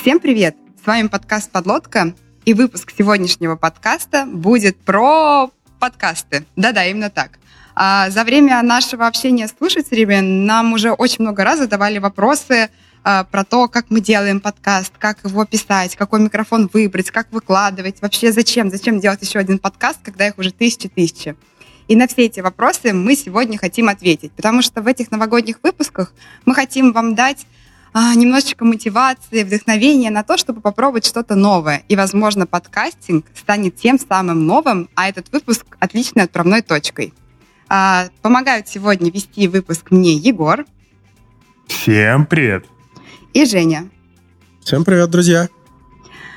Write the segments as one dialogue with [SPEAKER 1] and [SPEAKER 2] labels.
[SPEAKER 1] Всем привет! С вами подкаст «Подлодка», и выпуск сегодняшнего подкаста будет про подкасты. Да-да, именно так. А за время нашего общения с слушателями нам уже очень много раз задавали вопросы а, про то, как мы делаем подкаст, как его писать, какой микрофон выбрать, как выкладывать, вообще зачем, зачем делать еще один подкаст, когда их уже тысячи-тысячи. И на все эти вопросы мы сегодня хотим ответить, потому что в этих новогодних выпусках мы хотим вам дать немножечко мотивации, вдохновения на то, чтобы попробовать что-то новое. И, возможно, подкастинг станет тем самым новым, а этот выпуск отличной отправной точкой. А, помогают сегодня вести выпуск мне Егор.
[SPEAKER 2] Всем привет.
[SPEAKER 1] И Женя.
[SPEAKER 3] Всем привет, друзья.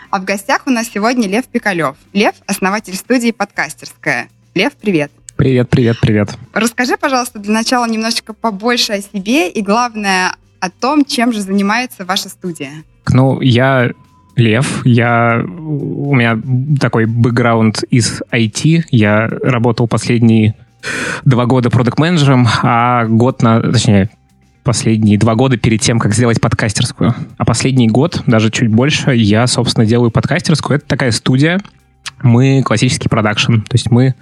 [SPEAKER 1] А в гостях у нас сегодня Лев Пикалев. Лев – основатель студии «Подкастерская». Лев, привет.
[SPEAKER 4] Привет, привет, привет.
[SPEAKER 1] Расскажи, пожалуйста, для начала немножечко побольше о себе и, главное, о том, чем же занимается ваша студия.
[SPEAKER 4] Ну, я Лев, я, у меня такой бэкграунд из IT, я работал последние два года продукт-менеджером, а год на, точнее, последние два года перед тем, как сделать подкастерскую. А последний год, даже чуть больше, я, собственно, делаю подкастерскую. Это такая студия. Мы классический продакшн. То есть мы...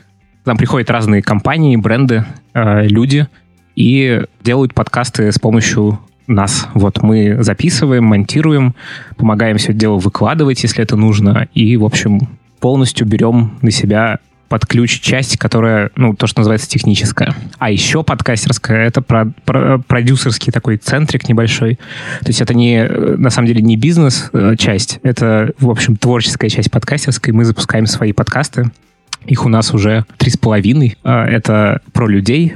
[SPEAKER 4] К нам приходят разные компании, бренды, э, люди и делают подкасты с помощью нас. Вот мы записываем, монтируем, помогаем все дело выкладывать, если это нужно, и, в общем, полностью берем на себя под ключ часть, которая, ну, то, что называется техническая. А еще подкастерская — это про, про, продюсерский такой центрик небольшой. То есть это не, на самом деле, не бизнес-часть, это, в общем, творческая часть подкастерской. Мы запускаем свои подкасты. Их у нас уже три с половиной. А, это про людей.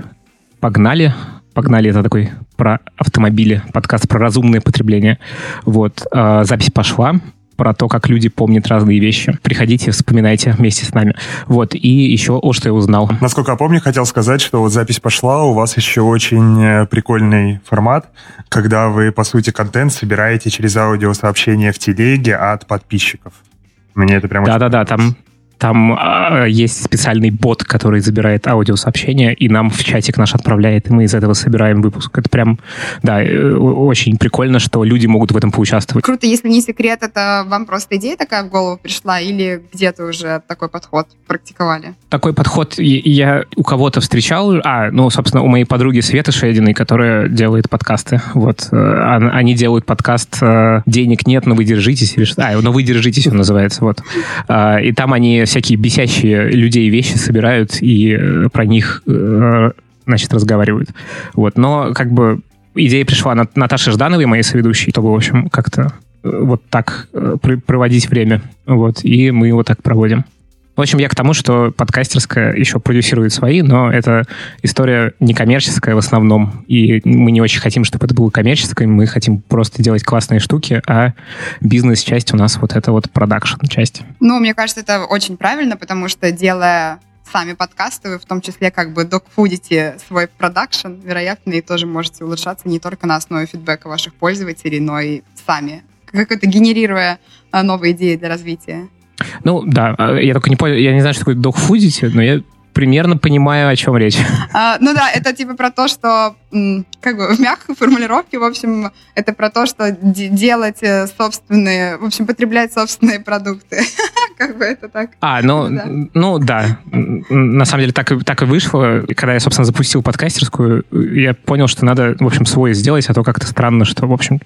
[SPEAKER 4] Погнали. Погнали, это такой про автомобили, подкаст про разумное потребление. Вот, э, запись пошла про то, как люди помнят разные вещи. Приходите, вспоминайте вместе с нами. Вот, и еще о что я узнал.
[SPEAKER 2] Насколько я помню, хотел сказать, что вот запись пошла, у вас еще очень э, прикольный формат, когда вы, по сути, контент собираете через аудиосообщение в телеге от подписчиков. Мне это прям
[SPEAKER 4] Да-да-да, там там э, есть специальный бот, который забирает аудиосообщения и нам в чатик наш отправляет, и мы из этого собираем выпуск. Это прям, да, э, очень прикольно, что люди могут в этом поучаствовать.
[SPEAKER 1] Круто, если не секрет, это вам просто идея такая в голову пришла или где-то уже такой подход практиковали?
[SPEAKER 4] Такой подход я у кого-то встречал. А, ну, собственно, у моей подруги Светы Шединой, которая делает подкасты. Вот, э, они делают подкаст «Денег нет, но вы держитесь». Или что? А, «Но вы держитесь» он называется. Вот. И там они всякие бесящие людей вещи собирают и э, про них, э, значит, разговаривают. Вот. Но как бы идея пришла от Наташи Ждановой, моей соведущей, чтобы, в общем, как-то э, вот так проводить время. Вот. И мы его так проводим. В общем, я к тому, что подкастерская еще продюсирует свои, но это история некоммерческая в основном, и мы не очень хотим, чтобы это было коммерческое, мы хотим просто делать классные штуки, а бизнес-часть у нас вот это вот продакшн-часть.
[SPEAKER 1] Ну, мне кажется, это очень правильно, потому что делая сами подкасты, вы в том числе как бы докфудите свой продакшн, вероятно, и тоже можете улучшаться не только на основе фидбэка ваших пользователей, но и сами, как-то генерируя а, новые идеи для развития.
[SPEAKER 4] Ну, да, а, я только не понял, я не знаю, что такое догфудите, но я примерно понимаю, о чем речь.
[SPEAKER 1] А, ну да, это типа про то, что как бы в мягкой формулировке, в общем, это про то, что делать э, собственные, в общем, потреблять собственные продукты. как бы это так.
[SPEAKER 4] А, ну да. ну да. На самом деле так, и так и вышло. Когда я, собственно, запустил подкастерскую, я понял, что надо, в общем, свой сделать, а то как-то странно, что, в общем,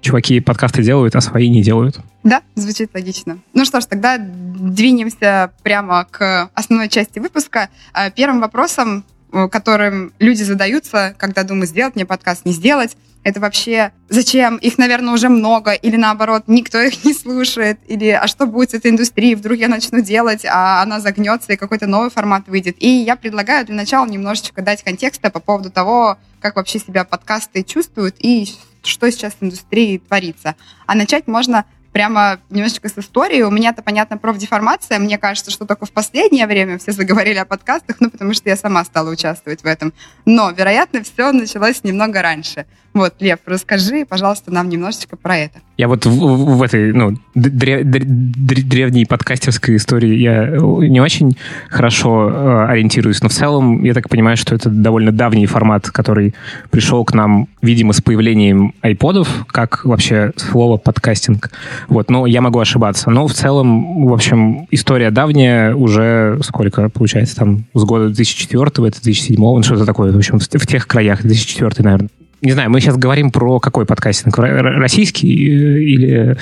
[SPEAKER 4] чуваки подкасты делают, а свои не делают.
[SPEAKER 1] Да, звучит логично. Ну что ж, тогда двинемся прямо к основной части выпуска. А, первым вопросом, э, которым люди задаются, когда думают, сделать мне подкаст, не сделать, это вообще зачем? Их, наверное, уже много, или наоборот, никто их не слушает, или а что будет с этой индустрией? Вдруг я начну делать, а она загнется, и какой-то новый формат выйдет. И я предлагаю для начала немножечко дать контекста по поводу того, как вообще себя подкасты чувствуют и что сейчас в индустрии творится. А начать можно прямо немножечко с истории. У меня-то, понятно, профдеформация. Мне кажется, что только в последнее время все заговорили о подкастах, ну, потому что я сама стала участвовать в этом. Но, вероятно, все началось немного раньше. Вот, Лев, расскажи, пожалуйста, нам немножечко про это.
[SPEAKER 4] Я вот в, в, в этой ну, древ, древ, древней подкастерской истории я не очень хорошо э, ориентируюсь, но в целом я так понимаю, что это довольно давний формат, который пришел к нам, видимо, с появлением айподов, как вообще слово подкастинг. Вот, но я могу ошибаться. Но в целом, в общем, история давняя, уже сколько, получается, там, с года 2004 это 2007 ну, что-то такое, в общем, в тех краях, 2004, наверное не знаю, мы сейчас говорим про какой подкастинг? Российский э, или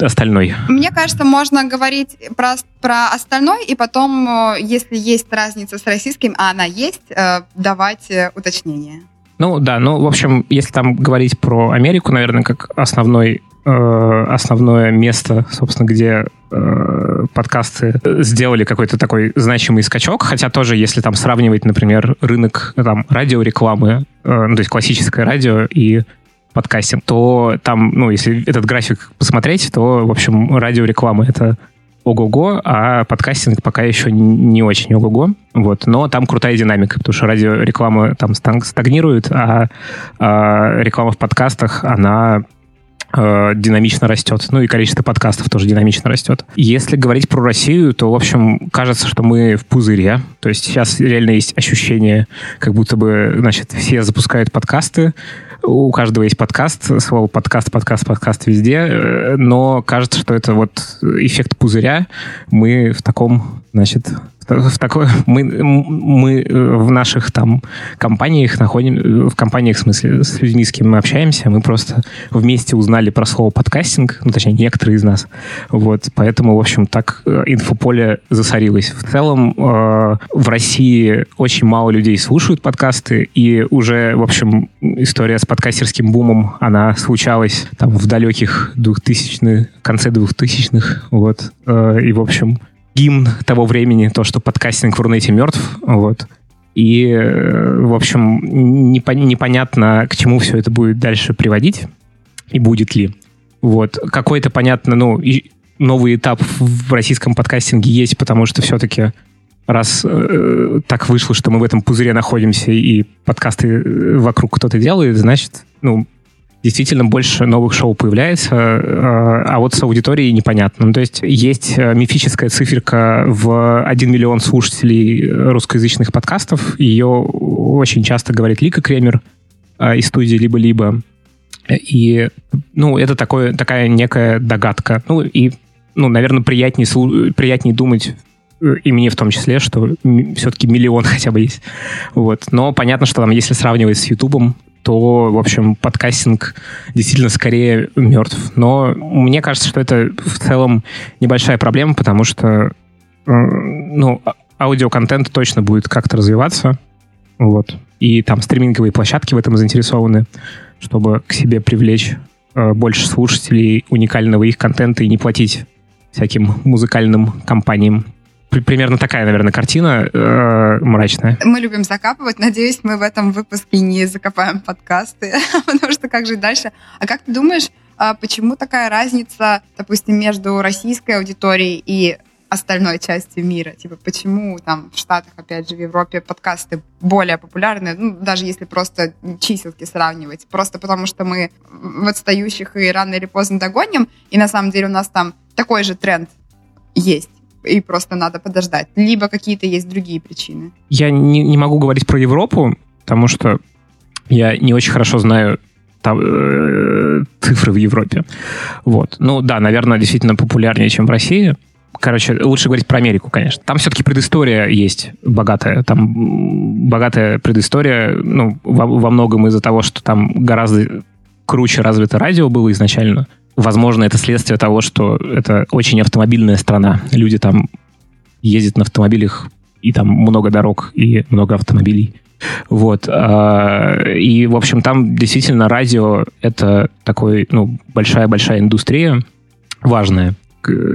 [SPEAKER 4] остальной?
[SPEAKER 1] Мне кажется, можно говорить про, про остальной, и потом, э, если есть разница с российским, а она есть, э, давать уточнения.
[SPEAKER 4] Ну да, ну в общем, если там говорить про Америку, наверное, как основной Э, основное место, собственно, где э, подкасты сделали какой-то такой значимый скачок, хотя тоже, если там сравнивать, например, рынок там радиорекламы, э, ну, то есть классическое радио и подкастинг, то там, ну, если этот график посмотреть, то, в общем, радиореклама — это ого-го, а подкастинг пока еще не очень ого-го. Вот. Но там крутая динамика, потому что радиореклама там стагнирует, а, а реклама в подкастах, она Э, динамично растет. Ну и количество подкастов тоже динамично растет. Если говорить про Россию, то, в общем, кажется, что мы в пузыре. То есть сейчас реально есть ощущение, как будто бы, значит, все запускают подкасты, у каждого есть подкаст, слово подкаст, подкаст, подкаст везде, э, но кажется, что это вот эффект пузыря. Мы в таком, значит, в такой, мы, мы э, в наших там компаниях находим, э, в компаниях, в смысле, с людьми, с кем мы общаемся, мы просто вместе узнали про слово подкастинг, ну, точнее, некоторые из нас. Вот, поэтому, в общем, так э, инфополе засорилось. В целом, э, в России очень мало людей слушают подкасты, и уже, в общем, история с подкастерским бумом, она случалась там в далеких 2000-х, конце 2000-х, вот, э, и, в общем, гимн того времени, то, что подкастинг в Рунете мертв, вот. И, э, в общем, непонятно, к чему все это будет дальше приводить, и будет ли. Вот. Какой-то, понятно, ну, новый этап в российском подкастинге есть, потому что все-таки раз э, так вышло, что мы в этом пузыре находимся и подкасты э, вокруг кто-то делает, значит, ну, действительно больше новых шоу появляется, э, а вот с аудиторией непонятно. Ну, то есть есть э, мифическая циферка в 1 миллион слушателей русскоязычных подкастов. Ее очень часто говорит Лика Кремер э, из студии «Либо-либо». И, ну, это такое, такая некая догадка. Ну, и, ну, наверное, приятнее, приятнее думать и мне в том числе, что все-таки миллион хотя бы есть. Вот. Но понятно, что там, если сравнивать с Ютубом, то, в общем, подкастинг действительно скорее мертв. Но мне кажется, что это в целом небольшая проблема, потому что ну, а, аудиоконтент точно будет как-то развиваться. Вот. И там стриминговые площадки в этом заинтересованы, чтобы к себе привлечь э, больше слушателей уникального их контента и не платить всяким музыкальным компаниям примерно такая, наверное, картина э, мрачная.
[SPEAKER 1] Мы любим закапывать. Надеюсь, мы в этом выпуске не закопаем подкасты, потому что как жить дальше? А как ты думаешь, а почему такая разница, допустим, между российской аудиторией и остальной частью мира? Типа, почему там в Штатах, опять же, в Европе подкасты более популярны, ну, даже если просто чиселки сравнивать, просто потому что мы в отстающих и рано или поздно догоним, и на самом деле у нас там такой же тренд есть и просто надо подождать. Либо какие-то есть другие причины.
[SPEAKER 4] Я не, не могу говорить про Европу, потому что я не очень хорошо знаю там, э, цифры в Европе. Вот. Ну да, наверное, действительно популярнее, чем в России. Короче, лучше говорить про Америку, конечно. Там все-таки предыстория есть богатая. Там богатая предыстория, ну, во, во многом из-за того, что там гораздо круче развито радио было изначально. Возможно, это следствие того, что это очень автомобильная страна. Люди там ездят на автомобилях, и там много дорог, и много автомобилей. Вот. А, и, в общем, там действительно радио — это такой, ну, большая-большая индустрия, важная.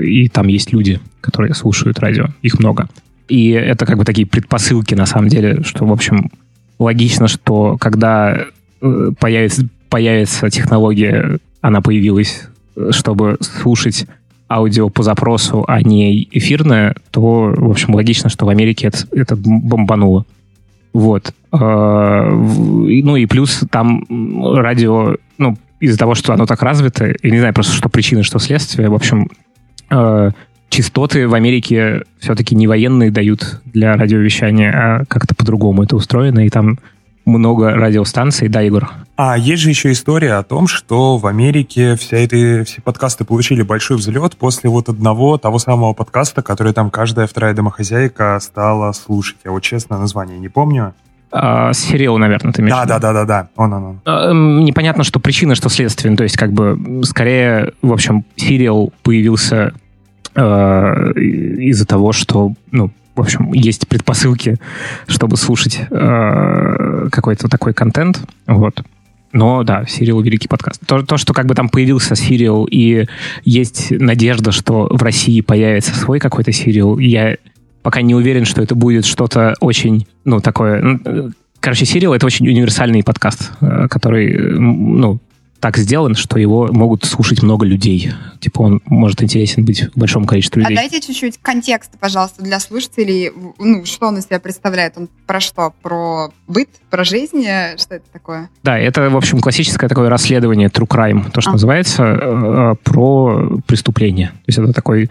[SPEAKER 4] И там есть люди, которые слушают радио. Их много. И это как бы такие предпосылки, на самом деле, что, в общем, логично, что когда э, появится, появится технология она появилась, чтобы слушать аудио по запросу, а не эфирное, то, в общем, логично, что в Америке это, это бомбануло. Вот. Ну и плюс там радио, ну, из-за того, что оно так развито, я не знаю просто, что причина, что следствие, в общем, частоты в Америке все-таки не военные дают для радиовещания, а как-то по-другому это устроено, и там много радиостанций, да, Егор?
[SPEAKER 2] А есть же еще история о том, что в Америке вся эти, все подкасты получили большой взлет после вот одного того самого подкаста, который там каждая вторая домохозяйка стала слушать. Я вот честно название не помню.
[SPEAKER 4] А, Сериал, наверное, ты имеешь
[SPEAKER 2] Да, да, да, да, да. Он, он, он.
[SPEAKER 4] А, непонятно, что причина, что следствие. Ну, то есть, как бы, скорее, в общем, сериал появился э, из-за того, что, ну, в общем, есть предпосылки, чтобы слушать э, какой-то такой контент. Вот. Но да, Сириал великий подкаст. То, то, что как бы там появился Сириал, и есть надежда, что в России появится свой какой-то Сириал, я пока не уверен, что это будет что-то очень, ну, такое... Э, короче, Сириал — это очень универсальный подкаст, э, который, ну, так сделан, что его могут слушать много людей. Типа он может интересен быть большому количеству людей.
[SPEAKER 1] А дайте чуть-чуть контекста, пожалуйста, для слушателей. Ну, что он из себя представляет? Он про что? Про быт? Про жизнь? Что это такое?
[SPEAKER 4] Да, это, в общем, классическое такое расследование True Crime, то, что а. называется, э, про преступление. То есть это такой э,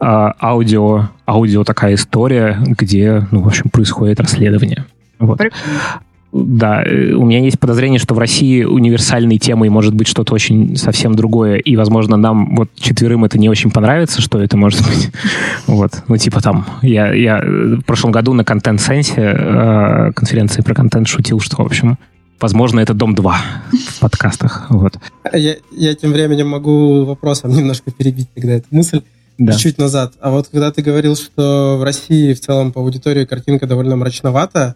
[SPEAKER 4] аудио, аудио такая история, где, ну, в общем, происходит расследование. Вот. Прикольно. Да, э, у меня есть подозрение, что в России универсальной темой может быть что-то очень совсем другое, и, возможно, нам вот четверым это не очень понравится, что это может быть. Вот, ну, типа там, я, я э, в прошлом году на контент-сенсе э, конференции про контент шутил, что, в общем, возможно, это Дом-2 в подкастах. Вот.
[SPEAKER 3] Я, я тем временем могу вопросом немножко перебить тогда эту мысль. Да. Чуть назад. А вот когда ты говорил, что в России в целом по аудитории картинка довольно мрачновата,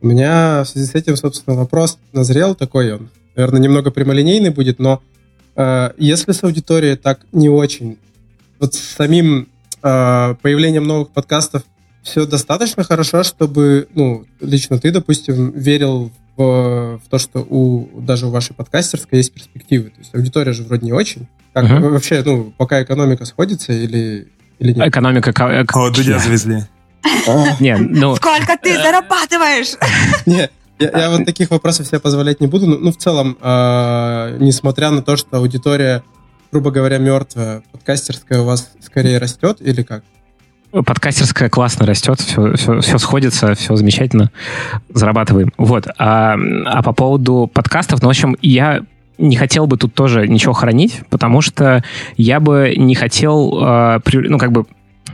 [SPEAKER 3] у меня в связи с этим, собственно, вопрос назрел такой он. Наверное, немного прямолинейный будет, но э, если с аудиторией так не очень, вот с самим э, появлением новых подкастов все достаточно хорошо, чтобы, ну, лично ты, допустим, верил в, в то, что у даже у вашей подкастерской есть перспективы. То есть аудитория же вроде не очень. Как uh-huh. вообще, ну, пока экономика сходится или, или нет?
[SPEAKER 4] Экономика...
[SPEAKER 2] О, Дудя завезли.
[SPEAKER 1] Не, ну... Сколько ты зарабатываешь?
[SPEAKER 3] Не, я, я вот таких вопросов себе позволять не буду. Ну, ну в целом, э, несмотря на то, что аудитория, грубо говоря, мертвая, подкастерская у вас скорее растет или как?
[SPEAKER 4] Подкастерская классно растет, все, все, все сходится, все замечательно, зарабатываем. Вот. А, а по поводу подкастов, ну, в общем, я не хотел бы тут тоже ничего хранить, потому что я бы не хотел, э, при, ну, как бы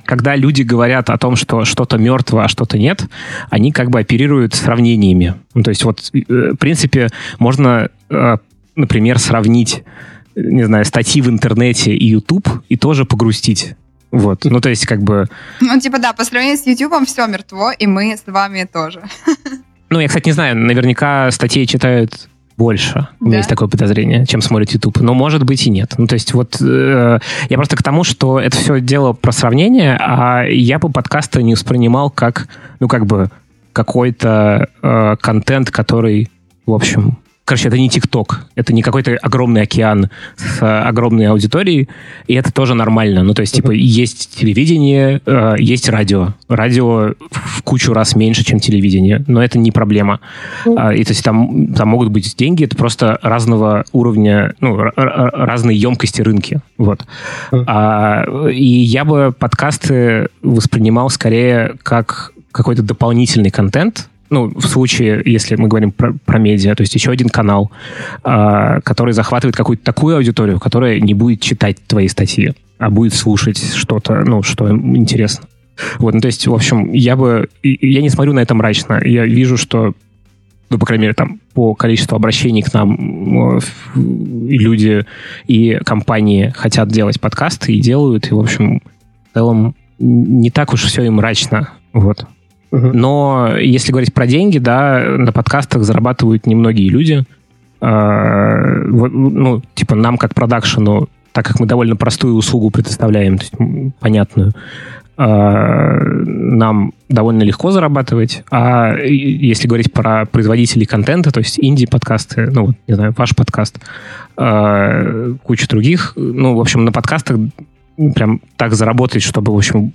[SPEAKER 4] когда люди говорят о том, что что-то мертво, а что-то нет, они как бы оперируют сравнениями. Ну, то есть вот, э, в принципе, можно, э, например, сравнить, не знаю, статьи в интернете и YouTube и тоже погрустить. Вот, ну то есть как бы...
[SPEAKER 1] Ну типа да, по сравнению с YouTube все мертво, и мы с вами тоже.
[SPEAKER 4] Ну, я, кстати, не знаю, наверняка статьи читают больше. У меня есть такое подозрение, чем смотрит YouTube. Но может быть и нет. Ну, то есть вот э, я просто к тому, что это все дело про сравнение, а я бы подкасты не воспринимал как, ну, как бы какой-то э, контент, который, в общем, Короче, это не ТикТок, это не какой-то огромный океан с э, огромной аудиторией, и это тоже нормально. Ну, то есть, типа, есть телевидение, э, есть радио. Радио в кучу раз меньше, чем телевидение, но это не проблема. А, и то есть там, там могут быть деньги, это просто разного уровня, ну, разные емкости рынки. Вот. А, и я бы подкасты воспринимал скорее как какой-то дополнительный контент, ну, в случае, если мы говорим про, про медиа, то есть еще один канал, э, который захватывает какую-то такую аудиторию, которая не будет читать твои статьи, а будет слушать что-то, ну, что им интересно. Вот, ну, то есть, в общем, я бы... Я не смотрю на это мрачно. Я вижу, что ну, по крайней мере, там, по количеству обращений к нам и люди и компании хотят делать подкасты и делают, и, в общем, в целом не так уж все и мрачно. Вот. Но если говорить про деньги, да, на подкастах зарабатывают немногие люди. А, ну, типа нам как продакшену, так как мы довольно простую услугу предоставляем, то есть понятную, а, нам довольно легко зарабатывать. А если говорить про производителей контента, то есть инди-подкасты, ну, не знаю, ваш подкаст, а, куча других, ну, в общем, на подкастах прям так заработать, чтобы, в общем,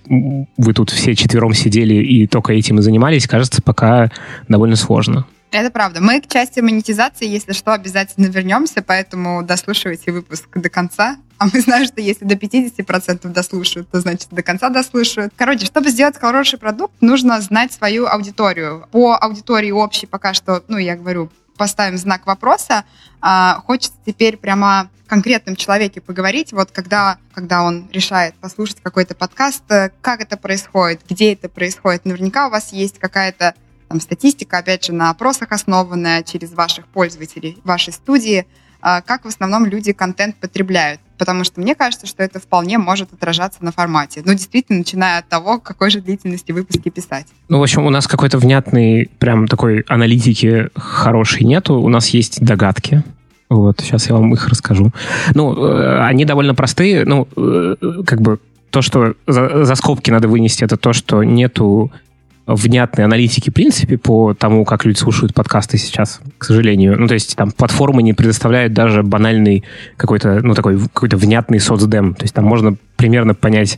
[SPEAKER 4] вы тут все четвером сидели и только этим и занимались, кажется, пока довольно сложно.
[SPEAKER 1] Это правда. Мы к части монетизации, если что, обязательно вернемся, поэтому дослушивайте выпуск до конца. А мы знаем, что если до 50% дослушают, то значит до конца дослушают. Короче, чтобы сделать хороший продукт, нужно знать свою аудиторию. По аудитории общей пока что, ну, я говорю, поставим знак вопроса. А, хочется теперь прямо конкретном человеке поговорить, вот когда, когда он решает послушать какой-то подкаст, э, как это происходит, где это происходит. Наверняка у вас есть какая-то там, статистика, опять же, на опросах основанная через ваших пользователей, вашей студии, как в основном люди контент потребляют. Потому что мне кажется, что это вполне может отражаться на формате. Ну, действительно, начиная от того, какой же длительности выпуски писать.
[SPEAKER 4] Ну, в общем, у нас какой-то внятной, прям такой аналитики хорошей нету. У нас есть догадки. Вот, сейчас я вам их расскажу. Ну, э, они довольно простые. Ну, э, как бы то, что за, за скобки надо вынести, это то, что нету внятной аналитики, в принципе, по тому, как люди слушают подкасты сейчас, к сожалению. Ну, то есть там платформы не предоставляют даже банальный какой-то, ну, такой какой-то внятный соцдем. То есть там можно примерно понять,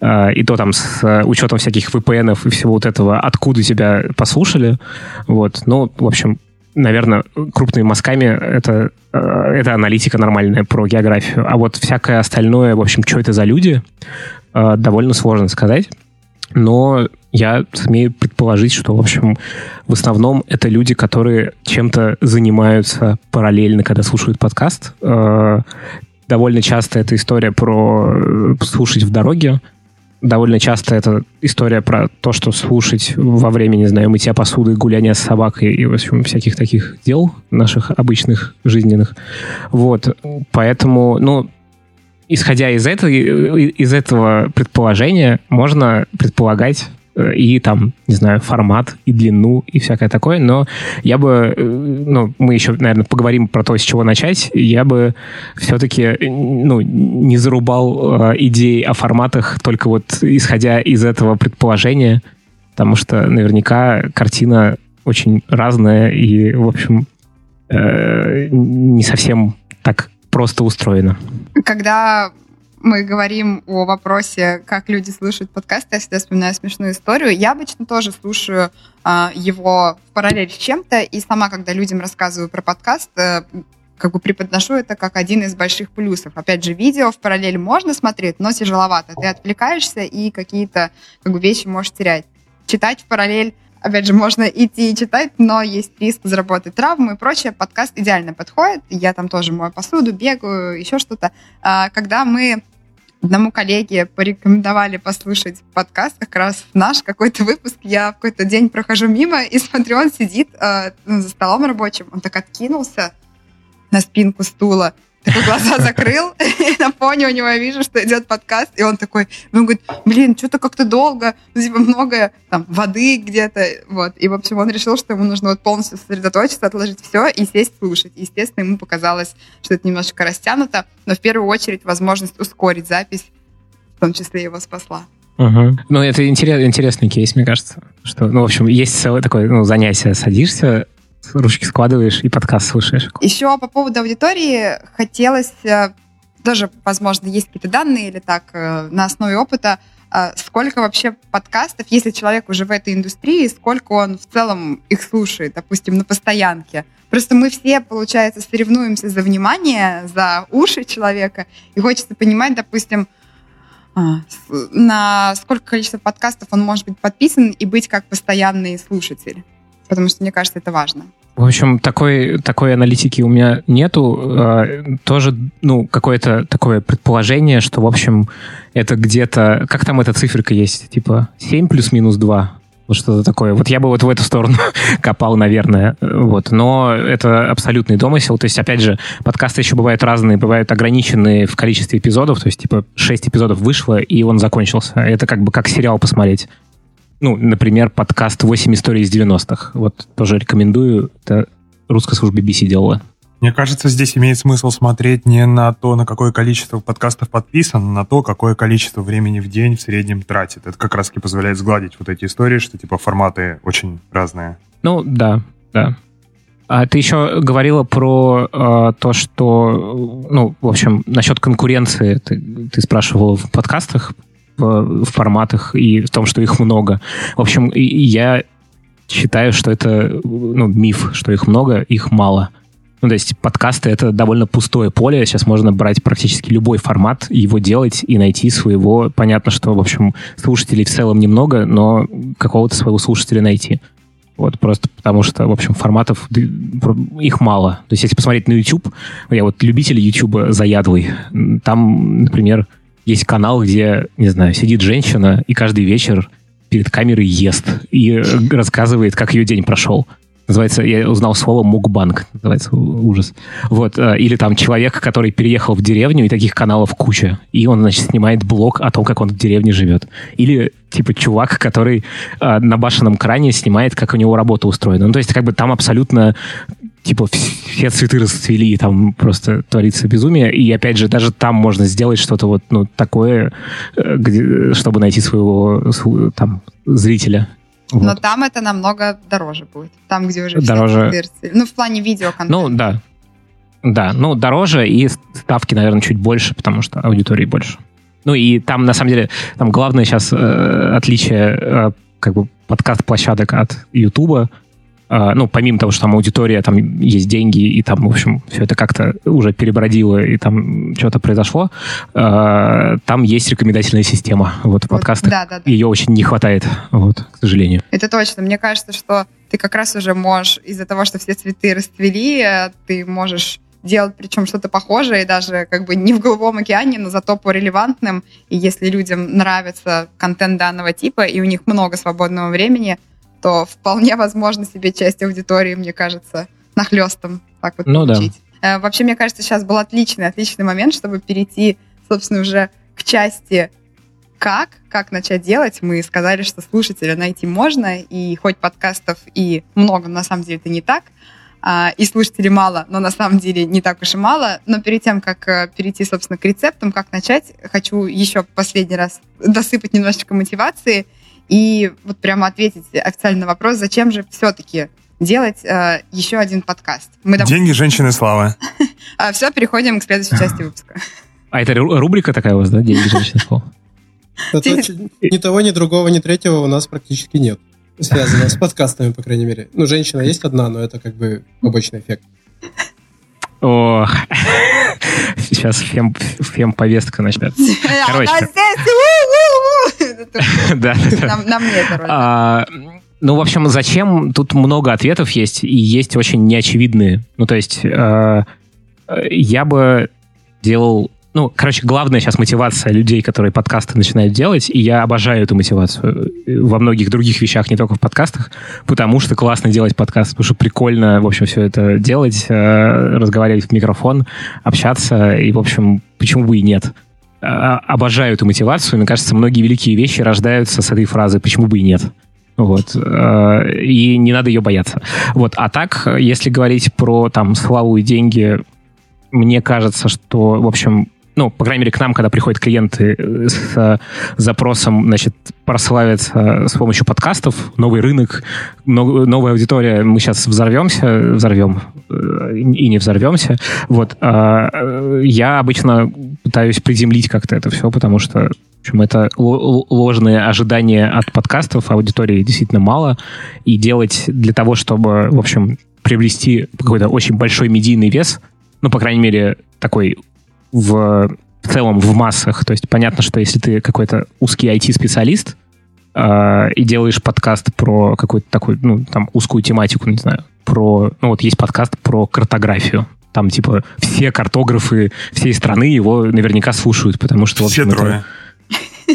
[SPEAKER 4] э, и то там с э, учетом всяких VPN и всего вот этого, откуда тебя послушали. Вот. Ну, в общем, наверное, крупными мазками это, э, это аналитика нормальная про географию. А вот всякое остальное, в общем, что это за люди, довольно сложно сказать. Но я смею предположить, что, в общем, в основном это люди, которые чем-то занимаются параллельно, когда слушают подкаст. Э, довольно часто это история про э, слушать в дороге. Довольно часто это история про то, что слушать во время, не знаю, мытья посуды, гуляния с собакой и, в общем, всяких таких дел наших обычных, жизненных. Вот. Поэтому, ну, исходя из этого, из этого предположения, можно предполагать, Э, и там, не знаю, формат, и длину, и всякое такое, но я бы, э, ну, мы еще, наверное, поговорим про то, с чего начать, я бы все-таки, э, ну, не зарубал э, идеи о форматах только вот исходя из этого предположения, потому что наверняка картина очень разная и, в общем, э, не совсем так просто устроена.
[SPEAKER 1] Когда мы говорим о вопросе, как люди слушают подкасты, я всегда вспоминаю смешную историю. Я обычно тоже слушаю э, его в параллель с чем-то, и сама, когда людям рассказываю про подкаст, э, как бы преподношу это как один из больших плюсов. Опять же, видео в параллель можно смотреть, но тяжеловато. Ты отвлекаешься и какие-то как бы, вещи можешь терять. Читать в параллель опять же, можно идти и читать, но есть риск заработать травму и прочее. Подкаст идеально подходит. Я там тоже мою посуду, бегаю, еще что-то. А, когда мы одному коллеге порекомендовали послушать подкаст, как раз наш какой-то выпуск. Я в какой-то день прохожу мимо и смотрю, он сидит э, за столом рабочим, он так откинулся на спинку стула глаза закрыл, и на фоне у него я вижу, что идет подкаст, и он такой, он говорит, блин, что-то как-то долго, типа много там воды где-то, вот. И, в общем, он решил, что ему нужно вот полностью сосредоточиться, отложить все и сесть слушать. И, естественно, ему показалось, что это немножечко растянуто, но в первую очередь возможность ускорить запись, в том числе его спасла.
[SPEAKER 4] Угу. Ну, это интерес, интересный кейс, мне кажется. Что, ну, в общем, есть целое такое ну, занятие. Садишься, ручки складываешь и подкаст слушаешь.
[SPEAKER 1] Еще по поводу аудитории хотелось, э, тоже, возможно, есть какие-то данные или так, э, на основе опыта, э, сколько вообще подкастов, если человек уже в этой индустрии, сколько он в целом их слушает, допустим, на постоянке. Просто мы все, получается, соревнуемся за внимание, за уши человека, и хочется понимать, допустим, а, на сколько количество подкастов он может быть подписан и быть как постоянный слушатель потому что мне кажется, это важно.
[SPEAKER 4] В общем, такой, такой аналитики у меня нету. А, тоже, ну, какое-то такое предположение, что, в общем, это где-то... Как там эта циферка есть? Типа 7 плюс-минус 2? Вот что-то такое. Вот я бы вот в эту сторону копал, наверное. Вот. Но это абсолютный домысел. То есть, опять же, подкасты еще бывают разные, бывают ограниченные в количестве эпизодов. То есть, типа, 6 эпизодов вышло, и он закончился. Это как бы как сериал посмотреть ну, например, подкаст «8 историй из 90-х». Вот тоже рекомендую. Это русская служба BBC делала.
[SPEAKER 2] Мне кажется, здесь имеет смысл смотреть не на то, на какое количество подкастов подписан, а на то, какое количество времени в день в среднем тратит. Это как раз-таки позволяет сгладить вот эти истории, что типа форматы очень разные.
[SPEAKER 4] Ну, да, да. А ты еще говорила про э, то, что, ну, в общем, насчет конкуренции. Ты, ты спрашивала в подкастах, в, в форматах и в том, что их много. В общем, я считаю, что это ну, миф, что их много, их мало. Ну, то есть подкасты — это довольно пустое поле. Сейчас можно брать практически любой формат, его делать и найти своего. Понятно, что, в общем, слушателей в целом немного, но какого-то своего слушателя найти. Вот, просто потому что, в общем, форматов их мало. То есть, если посмотреть на YouTube, я вот любитель YouTube заядлый, там, например, есть канал, где, не знаю, сидит женщина и каждый вечер перед камерой ест и рассказывает, как ее день прошел. Называется, я узнал слово мукбанк, называется ужас. Вот, э, или там человек, который переехал в деревню, и таких каналов куча, и он, значит, снимает блог о том, как он в деревне живет. Или, типа, чувак, который э, на башенном кране снимает, как у него работа устроена. Ну, то есть, как бы там абсолютно типа все цветы расцвели, и там просто творится безумие. И опять же, даже там можно сделать что-то вот ну, такое, э, где, чтобы найти своего там зрителя.
[SPEAKER 1] Вот. Но там это намного дороже будет. Там, где уже
[SPEAKER 4] дороже.
[SPEAKER 1] Все ну, в плане видеоконтента.
[SPEAKER 4] Ну, да. Да, ну, дороже, и ставки, наверное, чуть больше, потому что аудитории больше. Ну, и там, на самом деле, там главное сейчас э, отличие э, как бы подкаст-площадок от Ютуба — ну, помимо того, что там аудитория, там есть деньги, и там, в общем, все это как-то уже перебродило, и там что-то произошло, а, там есть рекомендательная система. Вот в подкастах да, да, да. ее очень не хватает, вот, к сожалению.
[SPEAKER 1] Это точно. Мне кажется, что ты как раз уже можешь, из-за того, что все цветы расцвели, ты можешь делать причем что-то похожее, даже как бы не в голубом океане, но зато по релевантным. И если людям нравится контент данного типа, и у них много свободного времени, то вполне возможно себе часть аудитории, мне кажется, нахлестом так вот
[SPEAKER 4] ну, получить.
[SPEAKER 1] Да. Э, вообще, мне кажется, сейчас был отличный, отличный момент, чтобы перейти, собственно, уже к части как, как начать делать. Мы сказали, что слушателя найти можно, и хоть подкастов и много, на самом деле это не так, а, и слушателей мало, но на самом деле не так уж и мало. Но перед тем, как э, перейти, собственно, к рецептам, как начать, хочу еще последний раз досыпать немножечко мотивации – и вот прямо ответить официально на вопрос, зачем же все-таки делать э, еще один подкаст.
[SPEAKER 2] Мы, допустим... Деньги, женщины, слава.
[SPEAKER 1] А, Все, переходим к следующей части выпуска.
[SPEAKER 4] А это рубрика такая у вас, да? Деньги, женщины, слава?
[SPEAKER 3] Ни того, ни другого, ни третьего у нас практически нет. Связано с подкастами, по крайней мере. Ну, женщина есть одна, но это как бы побочный эффект.
[SPEAKER 4] О, сейчас фем, фем повестка начнется. Короче. Да. Нам не это а, Ну, в общем, зачем? Тут много ответов есть, и есть очень неочевидные. Ну, то есть, э, я бы делал ну, короче, главная сейчас мотивация людей, которые подкасты начинают делать, и я обожаю эту мотивацию во многих других вещах, не только в подкастах, потому что классно делать подкаст, потому что прикольно, в общем, все это делать, э, разговаривать в микрофон, общаться, и, в общем, почему бы и нет. А, обожаю эту мотивацию, мне кажется, многие великие вещи рождаются с этой фразы «почему бы и нет». Вот. Э, и не надо ее бояться. Вот. А так, если говорить про там славу и деньги, мне кажется, что, в общем, ну, по крайней мере, к нам, когда приходят клиенты э, с э, запросом, значит, прославиться с помощью подкастов, новый рынок, новая аудитория, мы сейчас взорвемся, взорвем э, и не взорвемся. Вот. А, я обычно пытаюсь приземлить как-то это все, потому что в общем, это ложные ожидания от подкастов, аудитории действительно мало, и делать для того, чтобы, в общем, приобрести какой-то очень большой медийный вес, ну, по крайней мере, такой в, в целом в массах. То есть понятно, что если ты какой-то узкий IT-специалист э, и делаешь подкаст про какую-то такую, ну, там, узкую тематику, не знаю, про... Ну, вот есть подкаст про картографию. Там, типа, все картографы всей страны его наверняка слушают, потому что...
[SPEAKER 2] Все трое. Это,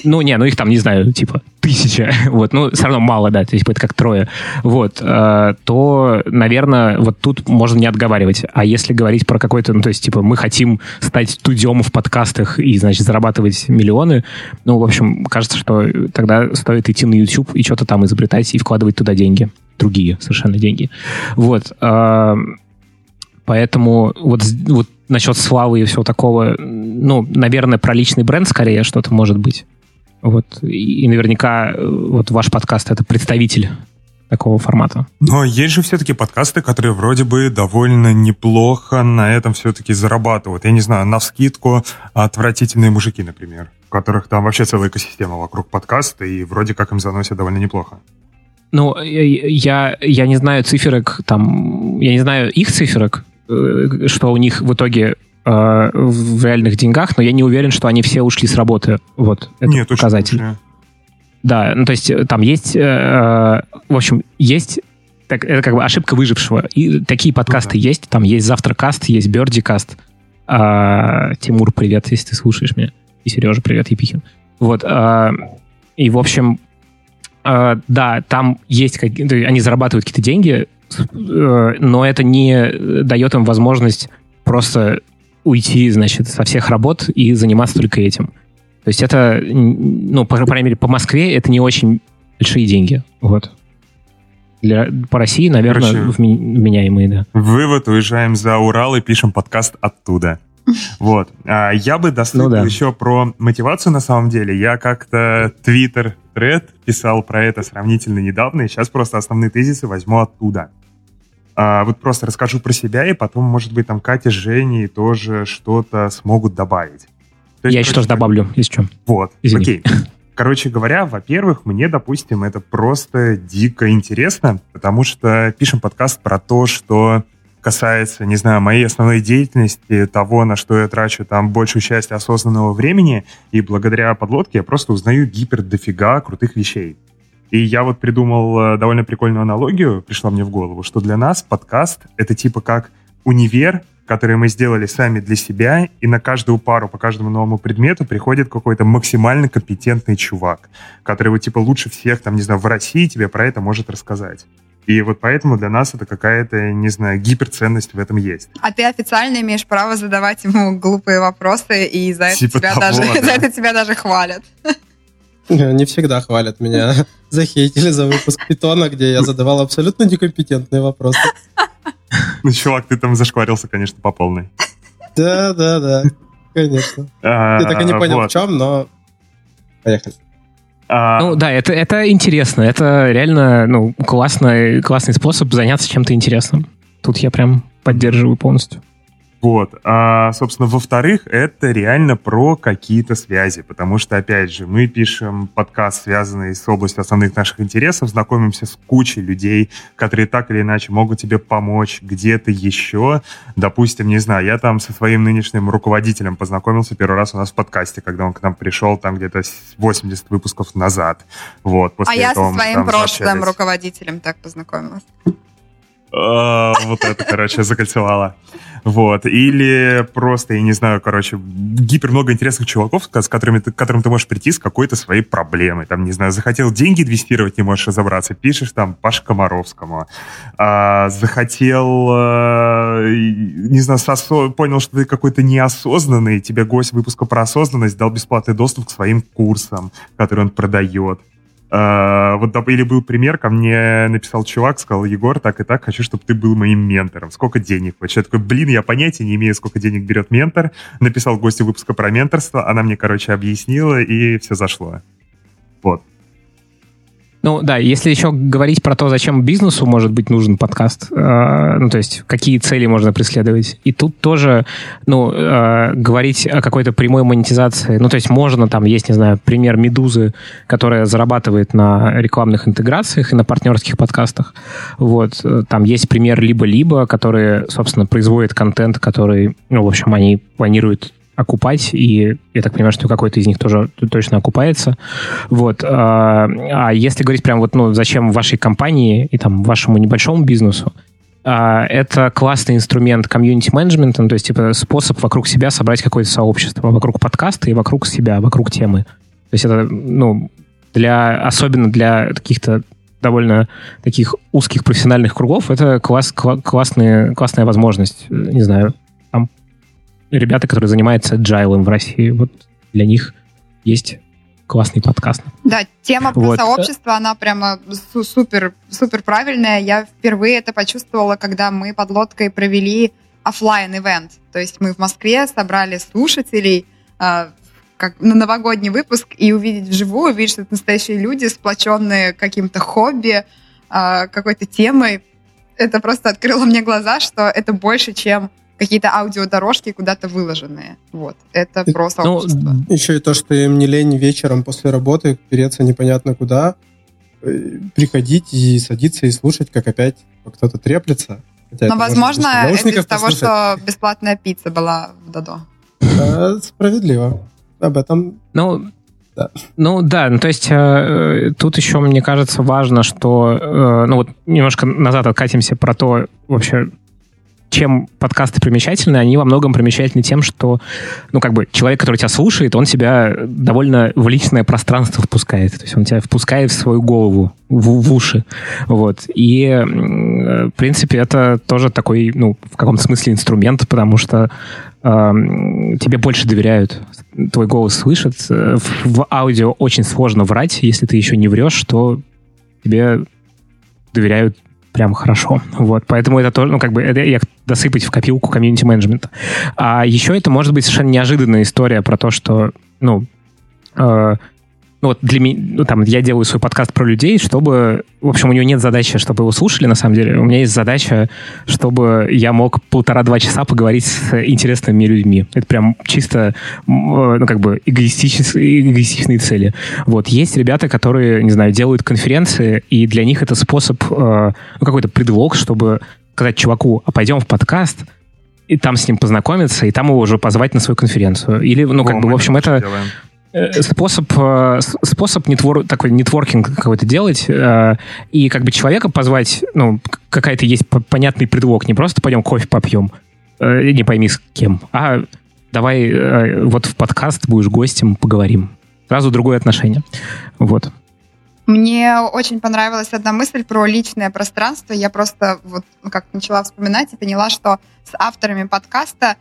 [SPEAKER 4] ну, не, ну их там, не знаю, типа, тысяча, вот, ну, все равно мало, да, то есть это как трое, вот, э, то, наверное, вот тут можно не отговаривать. А если говорить про какой-то, ну, то есть, типа, мы хотим стать студием в подкастах и, значит, зарабатывать миллионы, ну, в общем, кажется, что тогда стоит идти на YouTube и что-то там изобретать и вкладывать туда деньги. Другие совершенно деньги. Вот. Э, поэтому вот, вот насчет славы и всего такого, ну, наверное, про личный бренд скорее что-то может быть. Вот. И наверняка э, вот ваш подкаст — это представитель такого формата.
[SPEAKER 2] Но есть же все-таки подкасты, которые вроде бы довольно неплохо на этом все-таки зарабатывают. Я не знаю, на вскидку «Отвратительные мужики», например, у которых там вообще целая экосистема вокруг подкаста, и вроде как им заносят довольно неплохо.
[SPEAKER 4] Ну, я, я не знаю циферок, там, я не знаю их циферок, э, что у них в итоге э, в реальных деньгах, но я не уверен, что они все ушли с работы. Вот, это Нет, показатель. Точно. Да, ну то есть э, там есть, э, э, в общем, есть так, это как бы ошибка выжившего. И такие подкасты ну, да. есть. Там есть Завтракаст, есть Бердикаст. А, Тимур, привет, если ты слушаешь меня. И Сережа, привет, Епихин. Вот. А, и, в общем, а, да, там есть какие они зарабатывают какие-то деньги, но это не дает им возможность просто уйти, значит, со всех работ и заниматься только этим. То есть это, ну, по, по крайней мере, по Москве это не очень большие деньги. Вот. Для, по России, наверное, Короче, вменяемые, да.
[SPEAKER 2] Вывод, уезжаем за Урал и пишем подкаст оттуда. Вот. А я бы достал ну, да. еще про мотивацию на самом деле. Я как-то Twitter тред писал про это сравнительно недавно, и сейчас просто основные тезисы возьму оттуда. А, вот просто расскажу про себя, и потом, может быть, там Катя с Женей тоже что-то смогут добавить.
[SPEAKER 4] есть, Я еще тоже добавлю, если что.
[SPEAKER 2] Вот, Извини. окей. Короче говоря, во-первых, мне, допустим, это просто дико интересно, потому что пишем подкаст про то, что касается, не знаю, моей основной деятельности, того, на что я трачу там большую часть осознанного времени, и благодаря подлодке я просто узнаю гипер дофига крутых вещей. И я вот придумал э, довольно прикольную аналогию, пришла мне в голову, что для нас подкаст — это типа как универ, которые мы сделали сами для себя, и на каждую пару по каждому новому предмету приходит какой-то максимально компетентный чувак, который вот типа лучше всех, там, не знаю, в России тебе про это может рассказать. И вот поэтому для нас это какая-то, не знаю, гиперценность в этом есть.
[SPEAKER 1] А ты официально имеешь право задавать ему глупые вопросы, и за это, типа тебя, того, даже, да. за это тебя даже хвалят.
[SPEAKER 3] Не всегда хвалят меня. Захейтили за выпуск Питона, где я задавал абсолютно некомпетентные вопросы.
[SPEAKER 2] Ну, чувак, ты там зашкварился, конечно, по полной.
[SPEAKER 3] Да, да, да, конечно. А, я так и не понял, в чем, но поехали.
[SPEAKER 4] А... Ну да, это, это интересно. Это реально ну, классный, классный способ заняться чем-то интересным. Тут я прям поддерживаю полностью.
[SPEAKER 2] Вот. А, собственно, во-вторых, это реально про какие-то связи, потому что, опять же, мы пишем подкаст, связанный с областью основных наших интересов, знакомимся с кучей людей, которые так или иначе могут тебе помочь где-то еще. Допустим, не знаю, я там со своим нынешним руководителем познакомился первый раз у нас в подкасте, когда он к нам пришел там где-то 80 выпусков назад. Вот,
[SPEAKER 1] а я со своим прошлым руководителем так познакомилась.
[SPEAKER 2] А, вот это, короче, закольцевала. Вот. Или просто, я не знаю, короче, гипер много интересных чуваков, с которыми ты, к которым ты можешь прийти с какой-то своей проблемой. Там, не знаю, захотел деньги инвестировать, не можешь разобраться, пишешь там Паш Комаровскому. А, захотел, а, не знаю, сосо... понял, что ты какой-то неосознанный, тебе гость выпуска про осознанность дал бесплатный доступ к своим курсам, которые он продает. Uh, вот или был пример, ко мне написал чувак, сказал, Егор, так и так, хочу, чтобы ты был моим ментором. Сколько денег? Вот я такой, блин, я понятия не имею, сколько денег берет ментор. Написал гостю выпуска про менторство, она мне, короче, объяснила, и все зашло. Вот.
[SPEAKER 4] Ну да, если еще говорить про то, зачем бизнесу может быть нужен подкаст, э, ну то есть какие цели можно преследовать, и тут тоже, ну, э, говорить о какой-то прямой монетизации, ну то есть можно, там есть, не знаю, пример Медузы, которая зарабатывает на рекламных интеграциях и на партнерских подкастах, вот, там есть пример Либо-Либо, которые, собственно, производят контент, который, ну, в общем, они планируют окупать, и я так понимаю, что какой-то из них тоже точно окупается. Вот. А, а если говорить прям вот, ну, зачем вашей компании и там вашему небольшому бизнесу, а, это классный инструмент комьюнити-менеджмента, то есть типа способ вокруг себя собрать какое-то сообщество, вокруг подкаста и вокруг себя, вокруг темы. То есть это, ну, для, особенно для каких-то довольно таких узких профессиональных кругов, это класс, кла- классная, классная возможность, не знаю, ребята, которые занимаются agile в России. Вот для них есть классный подкаст.
[SPEAKER 1] Да, тема про вот. сообщество, она прямо супер, супер правильная. Я впервые это почувствовала, когда мы под лодкой провели офлайн ивент То есть мы в Москве собрали слушателей э, как на новогодний выпуск и увидеть вживую, увидеть, что это настоящие люди, сплоченные каким-то хобби, э, какой-то темой, это просто открыло мне глаза, что это больше, чем какие-то аудиодорожки куда-то выложенные. Вот. Это и, про сообщество. Ну,
[SPEAKER 3] еще и то, что им не лень вечером после работы переться непонятно куда, э, приходить и садиться и слушать, как опять кто-то треплется.
[SPEAKER 1] Хотя Но, возможно, это из того, что бесплатная пицца была в Дадо.
[SPEAKER 3] Да, справедливо. Об этом...
[SPEAKER 4] Ну, да. Ну да, ну то есть э, тут еще, мне кажется, важно, что, э, ну вот немножко назад откатимся про то вообще, чем подкасты примечательны, они во многом примечательны тем, что, ну, как бы, человек, который тебя слушает, он тебя довольно в личное пространство впускает. То есть он тебя впускает в свою голову, в, в уши. Вот. И, в принципе, это тоже такой, ну, в каком-то смысле инструмент, потому что э, тебе больше доверяют. Твой голос слышат. В, в аудио очень сложно врать. Если ты еще не врешь, то тебе доверяют прям хорошо. Вот, поэтому это тоже, ну, как бы, это я досыпать в копилку комьюнити-менеджмента. А еще это может быть совершенно неожиданная история про то, что, ну, э, ну вот для меня, ну, там, я делаю свой подкаст про людей, чтобы, в общем, у него нет задачи, чтобы его слушали, на самом деле. У меня есть задача, чтобы я мог полтора-два часа поговорить с интересными людьми. Это прям чисто, ну, как бы, эгоистичные, эгоистичные цели. Вот. Есть ребята, которые, не знаю, делают конференции, и для них это способ, э, ну, какой-то предлог, чтобы сказать чуваку, а пойдем в подкаст, и там с ним познакомиться, и там его уже позвать на свою конференцию. Или, ну, как О, бы, в общем, это... Делаем Э, способ, э, способ нетвор, такой нетворкинг какой-то делать э, и как бы человека позвать, ну, какая-то есть понятный предлог, не просто пойдем кофе попьем, не пойми с кем, а давай вот в подкаст будешь гостем, поговорим. Сразу другое отношение. Вот.
[SPEAKER 1] Мне очень понравилась одна мысль про личное пространство. Я просто вот как начала вспоминать и поняла, что с авторами подкаста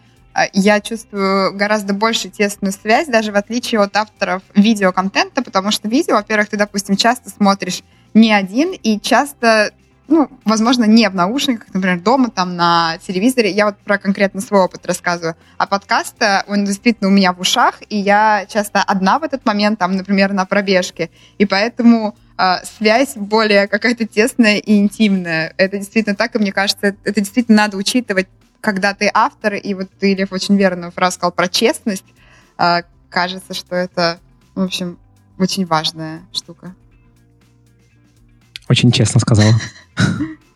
[SPEAKER 1] я чувствую гораздо больше тесную связь, даже в отличие от авторов видеоконтента, потому что видео, во-первых, ты, допустим, часто смотришь не один, и часто ну, возможно, не в наушниках, например, дома, там, на телевизоре. Я вот про конкретно свой опыт рассказываю. А подкаст, он действительно у меня в ушах, и я часто одна в этот момент, там, например, на пробежке. И поэтому э, связь более какая-то тесная и интимная. Это действительно так, и мне кажется, это действительно надо учитывать когда ты автор, и вот ты, Лев, очень верную фразу сказал про честность, а, кажется, что это, в общем, очень важная штука.
[SPEAKER 4] Очень честно сказала.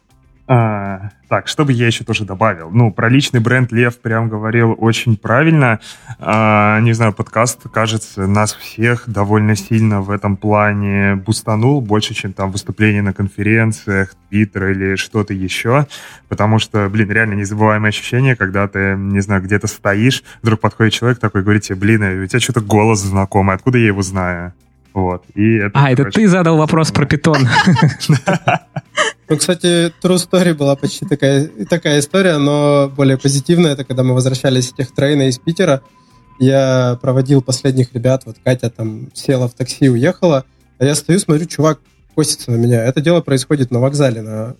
[SPEAKER 2] А, так, что бы я еще тоже добавил? Ну, про личный бренд Лев прям говорил очень правильно. А, не знаю, подкаст, кажется, нас всех довольно сильно в этом плане бустанул, больше, чем там выступления на конференциях, твиттер или что-то еще. Потому что, блин, реально незабываемое ощущение, когда ты, не знаю, где-то стоишь, вдруг подходит человек такой, говорит тебе, блин, а у тебя что-то голос знакомый, откуда я его знаю? Вот. И
[SPEAKER 4] это, а, это ты задал вопрос про питон.
[SPEAKER 3] Ну, кстати, True Story была почти такая, такая история, но более позитивная. Это когда мы возвращались с техтрейна из Питера. Я проводил последних ребят, вот Катя там села в такси, уехала, а я стою, смотрю, чувак косится на меня. Это дело происходит на вокзале, на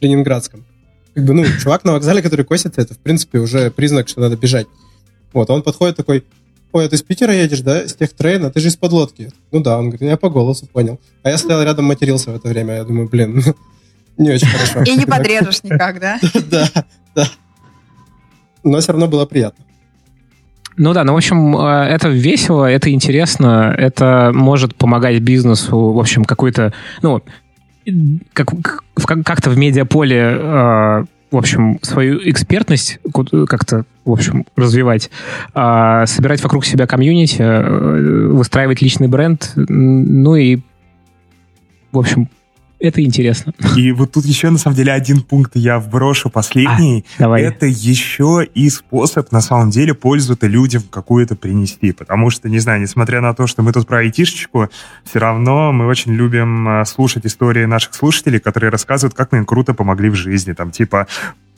[SPEAKER 3] Ленинградском. Как бы, ну, чувак на вокзале, который косится, это, в принципе, уже признак, что надо бежать. Вот, он подходит такой, ой, а ты из Питера едешь, да? С тех трейна? Ты же из подлодки. Ну да, он говорит, я по голосу понял. А я стоял рядом, матерился в это время. Я думаю, блин, не очень хорошо.
[SPEAKER 1] И не подрежешь никак, да?
[SPEAKER 3] Да, да. Но все равно было приятно.
[SPEAKER 4] Ну да, ну, в общем, э, это весело, это интересно, это может помогать бизнесу, в общем, какой-то, ну, как, как-то в медиаполе э, в общем, свою экспертность как-то, в общем, развивать, а, собирать вокруг себя комьюнити, э, выстраивать личный бренд, ну и, в общем, это интересно.
[SPEAKER 2] И вот тут еще, на самом деле, один пункт я вброшу последний. А, давай. Это еще и способ, на самом деле, пользу-то людям какую-то принести. Потому что, не знаю, несмотря на то, что мы тут про айтишечку, все равно мы очень любим а, слушать истории наших слушателей, которые рассказывают, как мы им круто помогли в жизни. Там, типа,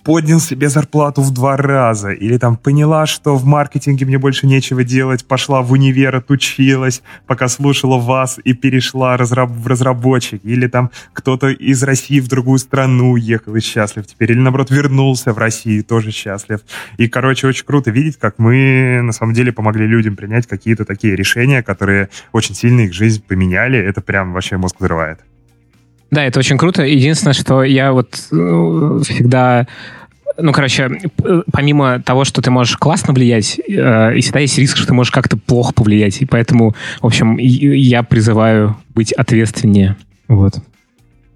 [SPEAKER 2] поднял себе зарплату в два раза, или там поняла, что в маркетинге мне больше нечего делать, пошла в универ, отучилась, пока слушала вас и перешла разраб в разработчик, или там кто-то из России в другую страну уехал и счастлив теперь, или наоборот вернулся в Россию, тоже счастлив. И, короче, очень круто видеть, как мы на самом деле помогли людям принять какие-то такие решения, которые очень сильно их жизнь поменяли. Это прям вообще мозг взрывает.
[SPEAKER 4] Да, это очень круто. Единственное, что я вот ну, всегда ну, короче, помимо того, что ты можешь классно влиять, э, всегда есть риск, что ты можешь как-то плохо повлиять. И поэтому, в общем, я призываю быть ответственнее. Вот.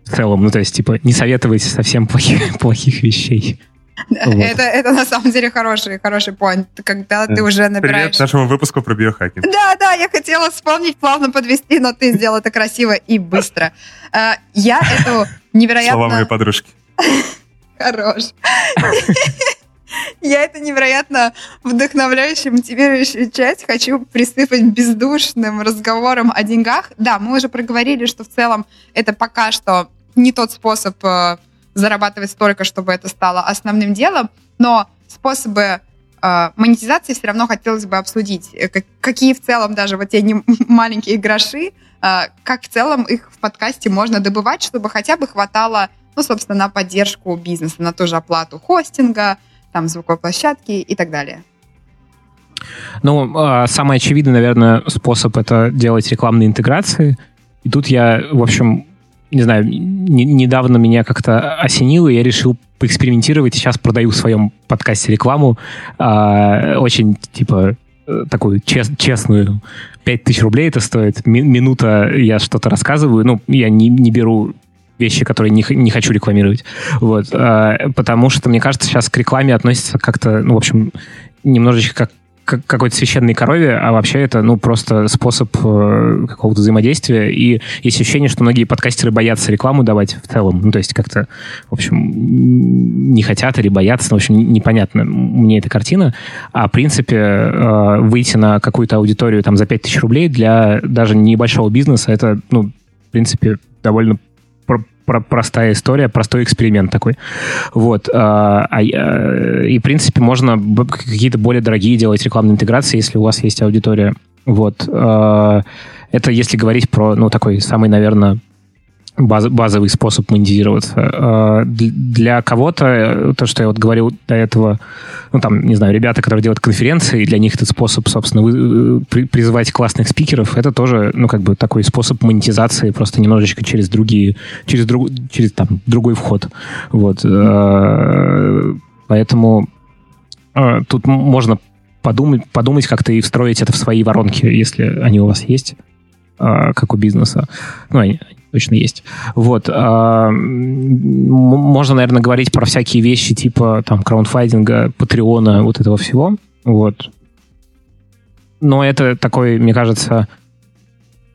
[SPEAKER 4] В целом, ну, то есть, типа, не советовать совсем плохих, плохих вещей.
[SPEAKER 1] Вот. Это, это на самом деле хороший, хороший point, когда ты уже набираешь...
[SPEAKER 2] Привет нашему выпуску про биохакинг.
[SPEAKER 1] Да, да, я хотела вспомнить, плавно подвести, но ты сделал это красиво и быстро. Э, я эту невероятно...
[SPEAKER 2] Слова моей подружки.
[SPEAKER 1] Хорош. Я это невероятно вдохновляющую, мотивирующую часть хочу присыпать бездушным разговором о деньгах. Да, мы уже проговорили, что в целом это пока что не тот способ э, зарабатывать столько, чтобы это стало основным делом, но способы э, монетизации все равно хотелось бы обсудить. Э, какие в целом даже вот те не маленькие гроши, как в целом их в подкасте можно добывать, чтобы хотя бы хватало ну, собственно, на поддержку бизнеса, на ту же оплату хостинга, там, звуковой площадки и так далее.
[SPEAKER 4] Ну, а, самый очевидный, наверное, способ это делать рекламные интеграции. И тут я, в общем, не знаю, не, недавно меня как-то осенило, и я решил поэкспериментировать. Сейчас продаю в своем подкасте рекламу. Э, очень, типа, э, такую чест, честную. 5000 рублей это стоит. Минута я что-то рассказываю. Ну, я не, не беру вещи, которые не, не хочу рекламировать. Вот. А, потому что, мне кажется, сейчас к рекламе относится как-то, ну, в общем, немножечко как какой-то священной корове, а вообще это, ну, просто способ э, какого-то взаимодействия. И есть ощущение, что многие подкастеры боятся рекламу давать в целом. Ну, то есть как-то, в общем, не хотят или боятся. Ну, в общем, непонятно мне эта картина. А, в принципе, э, выйти на какую-то аудиторию там за 5000 рублей для даже небольшого бизнеса, это, ну, в принципе, довольно про простая история, простой эксперимент такой. Вот. А, а, и, в принципе, можно какие-то более дорогие делать рекламные интеграции, если у вас есть аудитория. Вот. А, это если говорить про, ну, такой самый, наверное, баз, базовый способ монетизироваться. А, для кого-то, э, то, что я вот говорил до этого, ну, там, не знаю, ребята, которые делают конференции, для них этот способ, собственно, вы, э, призывать классных спикеров, это тоже, ну, как бы такой способ монетизации, просто немножечко через другие, через, друг, через там, другой вход. Вот. Поэтому тут можно подумать, подумать как-то и встроить это в свои воронки, если они у вас есть, как у бизнеса. Ну, они, точно есть. Вот. А, можно, наверное, говорить про всякие вещи типа там краундфайдинга, патреона, вот этого всего. Вот. Но это такой, мне кажется,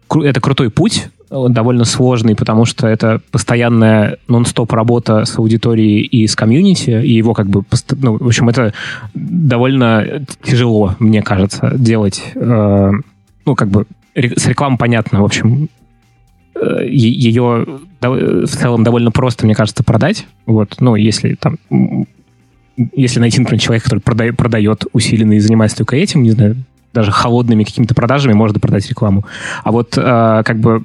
[SPEAKER 4] это крутой путь, довольно сложный, потому что это постоянная нон-стоп работа с аудиторией и с комьюнити, и его как бы, ну, в общем, это довольно тяжело, мне кажется, делать, э, ну, как бы, с рекламой понятно, в общем, ее в целом довольно просто, мне кажется, продать. Вот, ну, если там если найти, например, человека, который продает, продает усиленно и занимается только этим, не знаю, даже холодными какими-то продажами можно продать рекламу. А вот э, как бы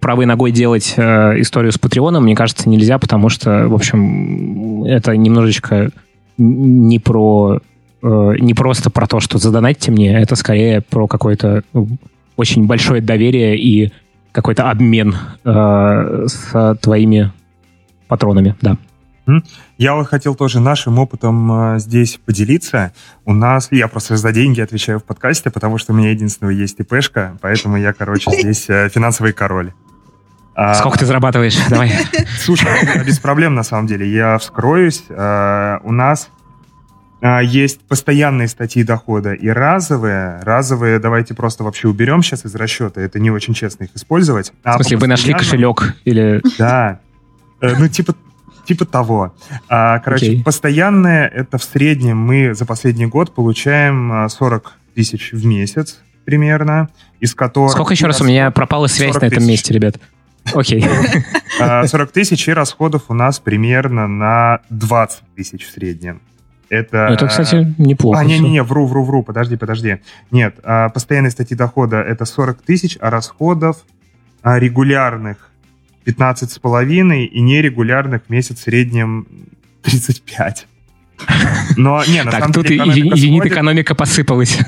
[SPEAKER 4] правой ногой делать э, историю с Патреоном, мне кажется, нельзя, потому что, в общем, это немножечко не про э, не просто про то, что задонатьте мне, это скорее про какое-то ну, очень большое доверие и какой-то обмен э, с твоими патронами, да.
[SPEAKER 2] Я вот хотел тоже нашим опытом э, здесь поделиться. У нас, я просто за деньги отвечаю в подкасте, потому что у меня единственного есть ИПшка, поэтому я, короче, здесь э, финансовый король.
[SPEAKER 4] А, Сколько ты зарабатываешь? Давай.
[SPEAKER 2] Слушай, без проблем на самом деле. Я вскроюсь. Э, у нас есть постоянные статьи дохода и разовые. Разовые давайте просто вообще уберем сейчас из расчета. Это не очень честно их использовать.
[SPEAKER 4] А в смысле, вы нашли кошелек или...
[SPEAKER 2] Да. Э, ну, типа, типа того. А, короче, okay. постоянные это в среднем мы за последний год получаем 40 а, тысяч в месяц примерно, из которых...
[SPEAKER 4] Сколько еще раз у меня пропала связь на этом месте, ребят? Окей.
[SPEAKER 2] Okay. 40 тысяч и расходов у нас примерно на 20 тысяч в среднем. Это,
[SPEAKER 4] это, кстати, неплохо.
[SPEAKER 2] А, не-не-не, вру, вру, вру, подожди, подожди. Нет, а, постоянные статьи дохода это 40 тысяч, а расходов а, регулярных 15 с половиной и нерегулярных в месяц в среднем 35.
[SPEAKER 4] Но, не, на так, самом тут деле, экономика зенит сходит. экономика посыпалась.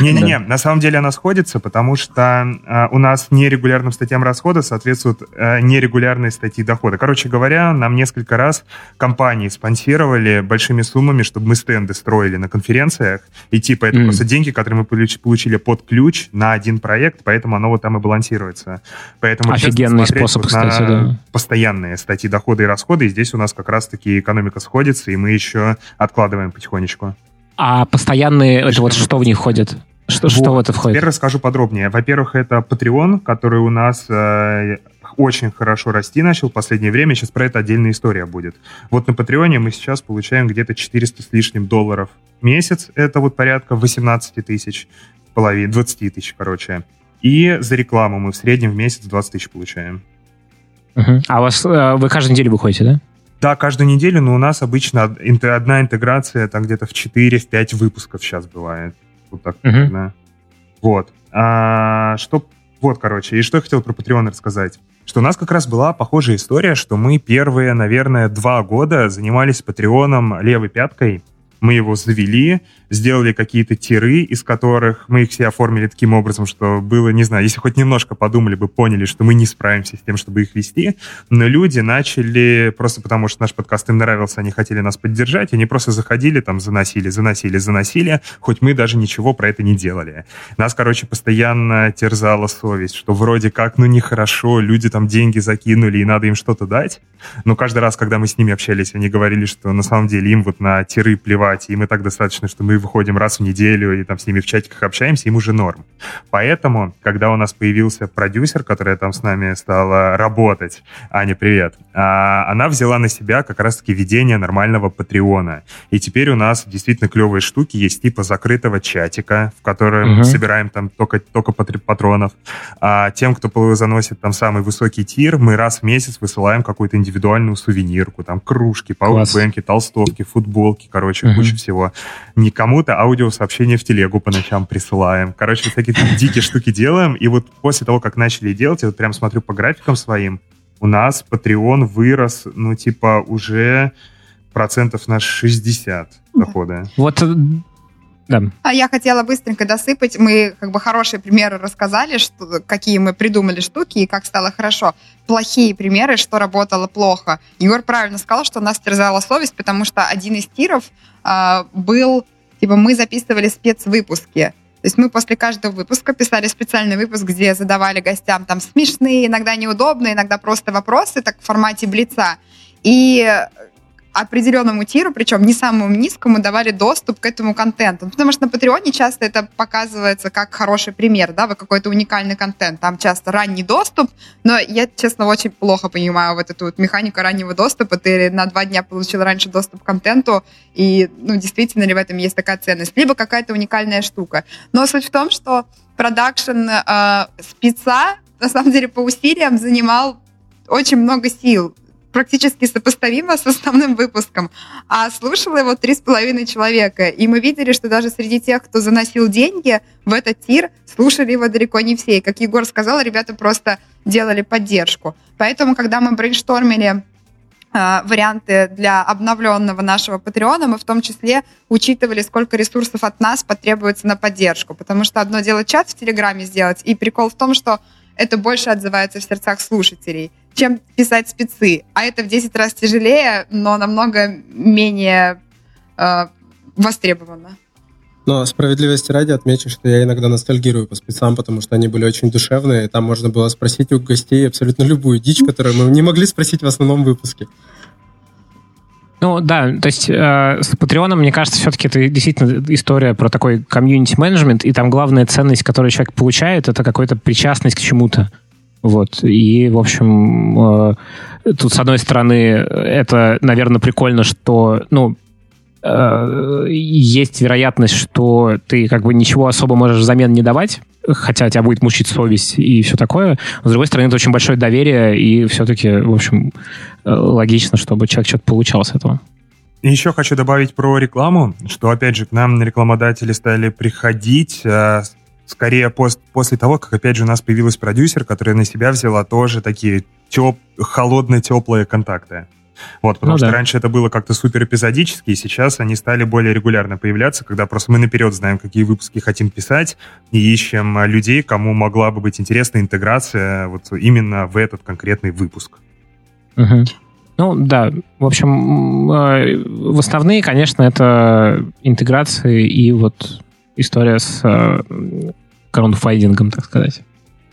[SPEAKER 2] Не-не-не, на самом деле она сходится, потому что э, у нас нерегулярным статьям расхода соответствуют э, нерегулярные статьи дохода. Короче говоря, нам несколько раз компании спонсировали большими суммами, чтобы мы стенды строили на конференциях, и типа это mm. просто деньги, которые мы получили под ключ на один проект, поэтому оно вот там и балансируется. Поэтому
[SPEAKER 4] Офигенный способ, вот кстати, да.
[SPEAKER 2] Постоянные статьи дохода и расхода, и здесь у нас как раз-таки экономика сходится, и мы еще откладываем потихонечку.
[SPEAKER 4] А постоянные, это вот что в них входит? Что, вот. что в это входит?
[SPEAKER 2] Теперь расскажу подробнее. Во-первых, это Patreon, который у нас э, очень хорошо расти начал в последнее время. Сейчас про это отдельная история будет. Вот на Патреоне мы сейчас получаем где-то 400 с лишним долларов в месяц. Это вот порядка 18 тысяч, половине, 20 тысяч, короче. И за рекламу мы в среднем в месяц 20 тысяч получаем.
[SPEAKER 4] Uh-huh. А у вас, э, вы каждую неделю выходите, да?
[SPEAKER 2] Да, каждую неделю, но у нас обычно одна интеграция там где-то в 4-5 выпусков сейчас бывает. Вот так, uh-huh. да. Вот. А, что, вот, короче, и что я хотел про Patreon рассказать. Что у нас как раз была похожая история, что мы первые, наверное, два года занимались Патреоном левой пяткой, мы его завели, сделали какие-то тиры, из которых мы их все оформили таким образом, что было, не знаю, если хоть немножко подумали бы, поняли, что мы не справимся с тем, чтобы их вести, но люди начали, просто потому что наш подкаст им нравился, они хотели нас поддержать, они просто заходили, там, заносили, заносили, заносили, хоть мы даже ничего про это не делали. Нас, короче, постоянно терзала совесть, что вроде как, ну, нехорошо, люди там деньги закинули, и надо им что-то дать, но каждый раз, когда мы с ними общались, они говорили, что на самом деле им вот на тиры плевать, и так достаточно, что мы выходим раз в неделю и там с ними в чатиках общаемся, им уже норм. Поэтому, когда у нас появился продюсер, которая там с нами стала работать, Аня, привет, а, она взяла на себя как раз-таки ведение нормального Патреона. И теперь у нас действительно клевые штуки, есть типа закрытого чатика, в котором угу. собираем там только, только патронов. А тем, кто заносит там самый высокий тир, мы раз в месяц высылаем какую-то индивидуальную сувенирку, там кружки, пауэрбэнки, толстовки, футболки, короче, угу. куча всего. Никому кому-то аудиосообщение в телегу по ночам присылаем. Короче, всякие дикие штуки делаем. И вот после того, как начали делать, я вот прям смотрю по графикам своим, у нас Patreon вырос, ну, типа, уже процентов на 60 дохода.
[SPEAKER 4] Вот э, да.
[SPEAKER 1] А я хотела быстренько досыпать. Мы как бы хорошие примеры рассказали, что, какие мы придумали штуки и как стало хорошо. Плохие примеры, что работало плохо. Егор правильно сказал, что нас терзала совесть, потому что один из тиров э, был Типа мы записывали спецвыпуски. То есть мы после каждого выпуска писали специальный выпуск, где задавали гостям там смешные, иногда неудобные, иногда просто вопросы, так в формате блица. И определенному тиру, причем не самому низкому, давали доступ к этому контенту. Потому что на Патреоне часто это показывается как хороший пример, да, вы какой-то уникальный контент. Там часто ранний доступ, но я, честно, очень плохо понимаю вот эту вот механику раннего доступа. Ты на два дня получил раньше доступ к контенту, и, ну, действительно ли в этом есть такая ценность? Либо какая-то уникальная штука. Но суть в том, что продакшн э, спеца, на самом деле, по усилиям занимал очень много сил практически сопоставимо с основным выпуском, а слушало его три с половиной человека. И мы видели, что даже среди тех, кто заносил деньги в этот тир, слушали его далеко не все. И, как Егор сказал, ребята просто делали поддержку. Поэтому, когда мы брейнштормили а, варианты для обновленного нашего Патреона, мы в том числе учитывали, сколько ресурсов от нас потребуется на поддержку. Потому что одно дело чат в Телеграме сделать, и прикол в том, что это больше отзывается в сердцах слушателей, чем писать спецы. А это в 10 раз тяжелее, но намного менее э, востребовано.
[SPEAKER 3] Но справедливости ради отмечу, что я иногда ностальгирую по спецам, потому что они были очень душевные. Там можно было спросить у гостей абсолютно любую дичь, которую мы не могли спросить в основном выпуске.
[SPEAKER 4] Ну да, то есть э, с Patreon, мне кажется, все-таки это действительно история про такой комьюнити-менеджмент, и там главная ценность, которую человек получает, это какая-то причастность к чему-то. Вот. И, в общем, э, тут, с одной стороны, это, наверное, прикольно, что, ну, э, есть вероятность, что ты как бы ничего особо можешь взамен не давать, хотя тебя будет мучить совесть и все такое. Но, с другой стороны, это очень большое доверие, и все-таки, в общем, э, логично, чтобы человек что-то получал с этого.
[SPEAKER 2] Еще хочу добавить про рекламу, что, опять же, к нам рекламодатели стали приходить э, скорее пост, после того, как, опять же, у нас появилась продюсер, которая на себя взяла тоже такие теп, холодные, теплые контакты. Вот, потому ну, что да. раньше это было как-то супер эпизодически, и сейчас они стали более регулярно появляться, когда просто мы наперед знаем, какие выпуски хотим писать, и ищем людей, кому могла бы быть интересна интеграция вот именно в этот конкретный выпуск.
[SPEAKER 4] Угу. Ну, да. В общем, э, в основные, конечно, это интеграции и вот история с э, краундфайдингом, так сказать.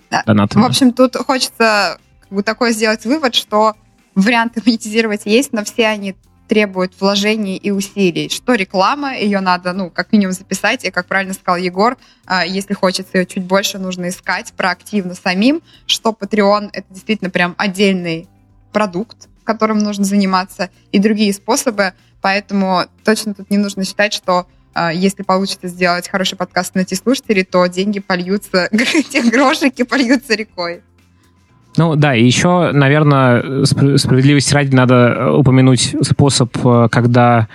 [SPEAKER 1] Да. Донатами. В общем, тут хочется как бы такой сделать вывод, что варианты монетизировать есть, но все они требуют вложений и усилий. Что реклама, ее надо, ну, как минимум записать, и, как правильно сказал Егор, а, если хочется ее чуть больше, нужно искать проактивно самим, что Patreon — это действительно прям отдельный продукт, которым нужно заниматься, и другие способы, поэтому точно тут не нужно считать, что а, если получится сделать хороший подкаст найти слушателей, то деньги польются, те грошики польются рекой.
[SPEAKER 4] Ну да, и еще, наверное, справедливости ради надо э, упомянуть способ, э, когда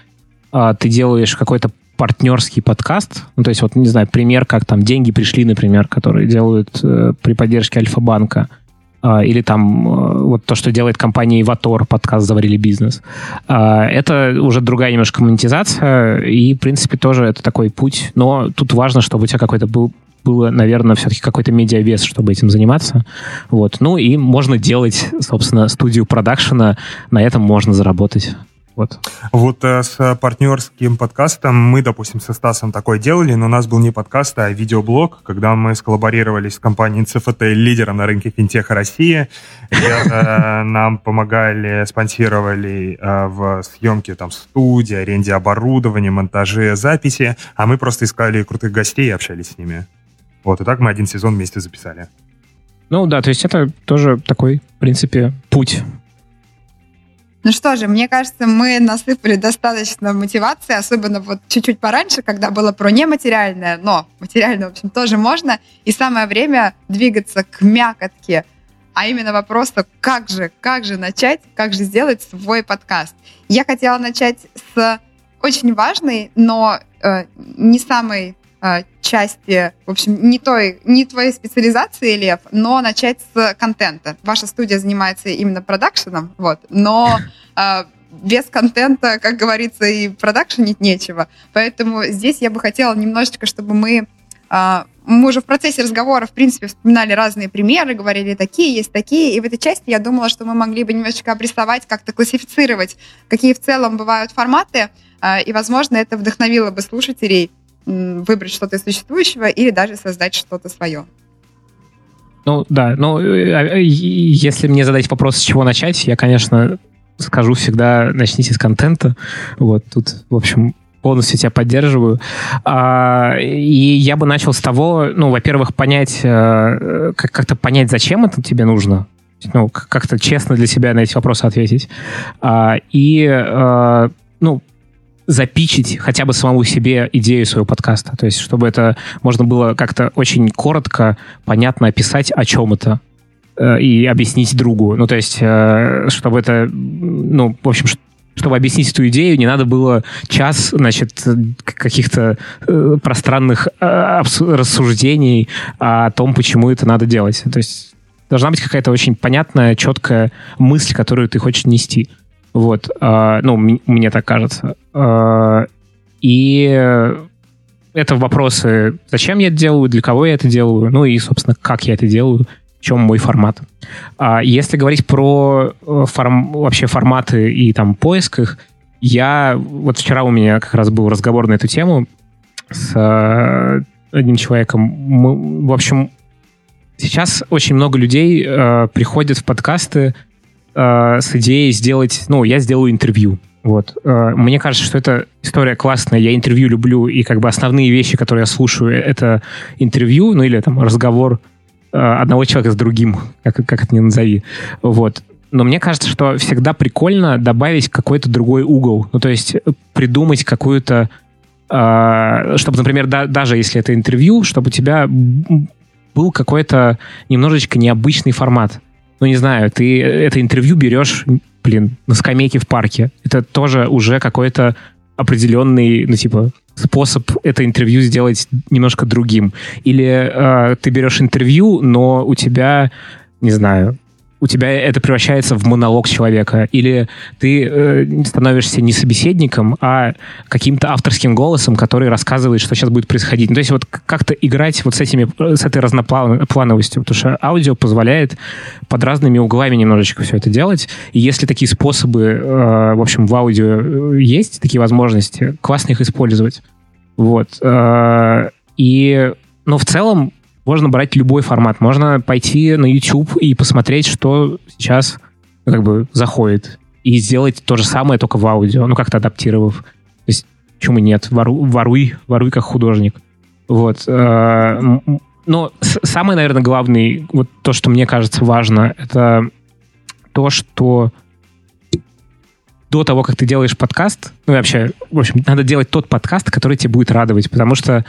[SPEAKER 4] а, ты делаешь какой-то партнерский подкаст, ну, то есть вот, не знаю, пример, как там «Деньги пришли», например, которые делают э, при поддержке Альфа-банка, э, или там э, вот то, что делает компания Иватор, подкаст «Заварили бизнес». Э, это уже другая немножко монетизация, и, в принципе, тоже это такой путь, но тут важно, чтобы у тебя какой-то был было, наверное, все-таки какой-то медиавес, чтобы этим заниматься. Вот. Ну и можно делать, собственно, студию продакшена, на этом можно заработать. Вот,
[SPEAKER 2] вот э, с партнерским подкастом мы, допустим, со Стасом такое делали, но у нас был не подкаст, а видеоблог, когда мы сколлаборировали с компанией CFT, лидером на рынке финтеха России. Ребята нам помогали, спонсировали э, в съемке там студии, аренде оборудования, монтаже, записи, а мы просто искали крутых гостей и общались с ними. Вот, и так мы один сезон вместе записали.
[SPEAKER 4] Ну да, то есть это тоже такой, в принципе, путь.
[SPEAKER 1] Ну что же, мне кажется, мы насыпали достаточно мотивации, особенно вот чуть-чуть пораньше, когда было про нематериальное, но материальное, в общем, тоже можно. И самое время двигаться к мякотке, а именно вопросу, как же, как же начать, как же сделать свой подкаст. Я хотела начать с очень важной, но э, не самой Э, части, в общем, не, той, не твоей специализации, Лев, но начать с контента. Ваша студия занимается именно продакшеном, вот, но э, без контента, как говорится, и продакшенить нечего. Поэтому здесь я бы хотела немножечко, чтобы мы э, мы уже в процессе разговора, в принципе, вспоминали разные примеры, говорили такие, есть такие, и в этой части я думала, что мы могли бы немножечко обрисовать, как-то классифицировать, какие в целом бывают форматы, э, и, возможно, это вдохновило бы слушателей выбрать что-то из существующего или даже создать что-то свое.
[SPEAKER 4] Ну да, ну э, а, э, если мне задать вопрос, с чего начать, я, конечно, скажу всегда, начните с контента. Вот тут, в общем, полностью тебя поддерживаю. А, и я бы начал с того, ну, во-первых, понять, э, как-то понять, зачем это тебе нужно. Ну, как-то честно для себя на эти вопросы ответить. А, и, ну, запичить хотя бы самому себе идею своего подкаста. То есть, чтобы это можно было как-то очень коротко, понятно описать, о чем это э, и объяснить другу. Ну, то есть, э, чтобы это, ну, в общем, чтобы объяснить эту идею, не надо было час, значит, каких-то э, пространных рассуждений о том, почему это надо делать. То есть должна быть какая-то очень понятная, четкая мысль, которую ты хочешь нести. Вот, э, ну, мне так кажется. Э, и это вопросы, зачем я это делаю, для кого я это делаю, ну и, собственно, как я это делаю, в чем мой формат. А если говорить про э, форм, вообще форматы и там поиск их, я... Вот вчера у меня как раз был разговор на эту тему с э, одним человеком. Мы, в общем, сейчас очень много людей э, приходят в подкасты э, с идеей сделать, ну, я сделаю интервью. Вот. Э, мне кажется, что эта история классная, я интервью люблю, и как бы основные вещи, которые я слушаю, это интервью, ну или там разговор э, одного человека с другим, как, как это ни назови. Вот. Но мне кажется, что всегда прикольно добавить какой-то другой угол. Ну, то есть придумать какую-то... Э, чтобы, например, да, даже если это интервью, чтобы у тебя был какой-то немножечко необычный формат ну, не знаю, ты это интервью берешь, блин, на скамейке в парке. Это тоже уже какой-то определенный, ну, типа, способ это интервью сделать немножко другим. Или э, ты берешь интервью, но у тебя, не знаю, у тебя это превращается в монолог человека, или ты э, становишься не собеседником, а каким-то авторским голосом, который рассказывает, что сейчас будет происходить. Ну, то есть вот как-то играть вот с, этими, с этой разноплановостью, потому что аудио позволяет под разными углами немножечко все это делать, и если такие способы, э, в общем, в аудио э, есть, такие возможности, классно их использовать. Вот. Э, и, но в целом можно брать любой формат. Можно пойти на YouTube и посмотреть, что сейчас ну, как бы заходит. И сделать то же самое, только в аудио, ну, как-то адаптировав. То есть, почему нет? Вору, воруй, воруй как художник. Вот. Э, но самое, наверное, главное, вот то, что мне кажется важно, это то, что до того, как ты делаешь подкаст, ну вообще, в общем, надо делать тот подкаст, который тебе будет радовать, потому что,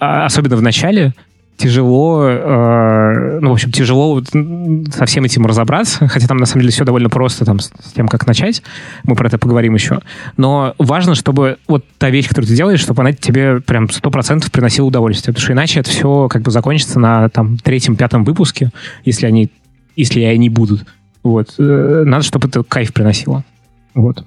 [SPEAKER 4] а, особенно в начале, тяжело, э, ну, в общем, тяжело со всем этим разобраться, хотя там, на самом деле, все довольно просто там, с тем, как начать. Мы про это поговорим еще. Но важно, чтобы вот та вещь, которую ты делаешь, чтобы она тебе прям сто процентов приносила удовольствие, потому что иначе это все как бы закончится на там третьем-пятом выпуске, если они, если они будут. Вот. Э, надо, чтобы это кайф приносило. Вот.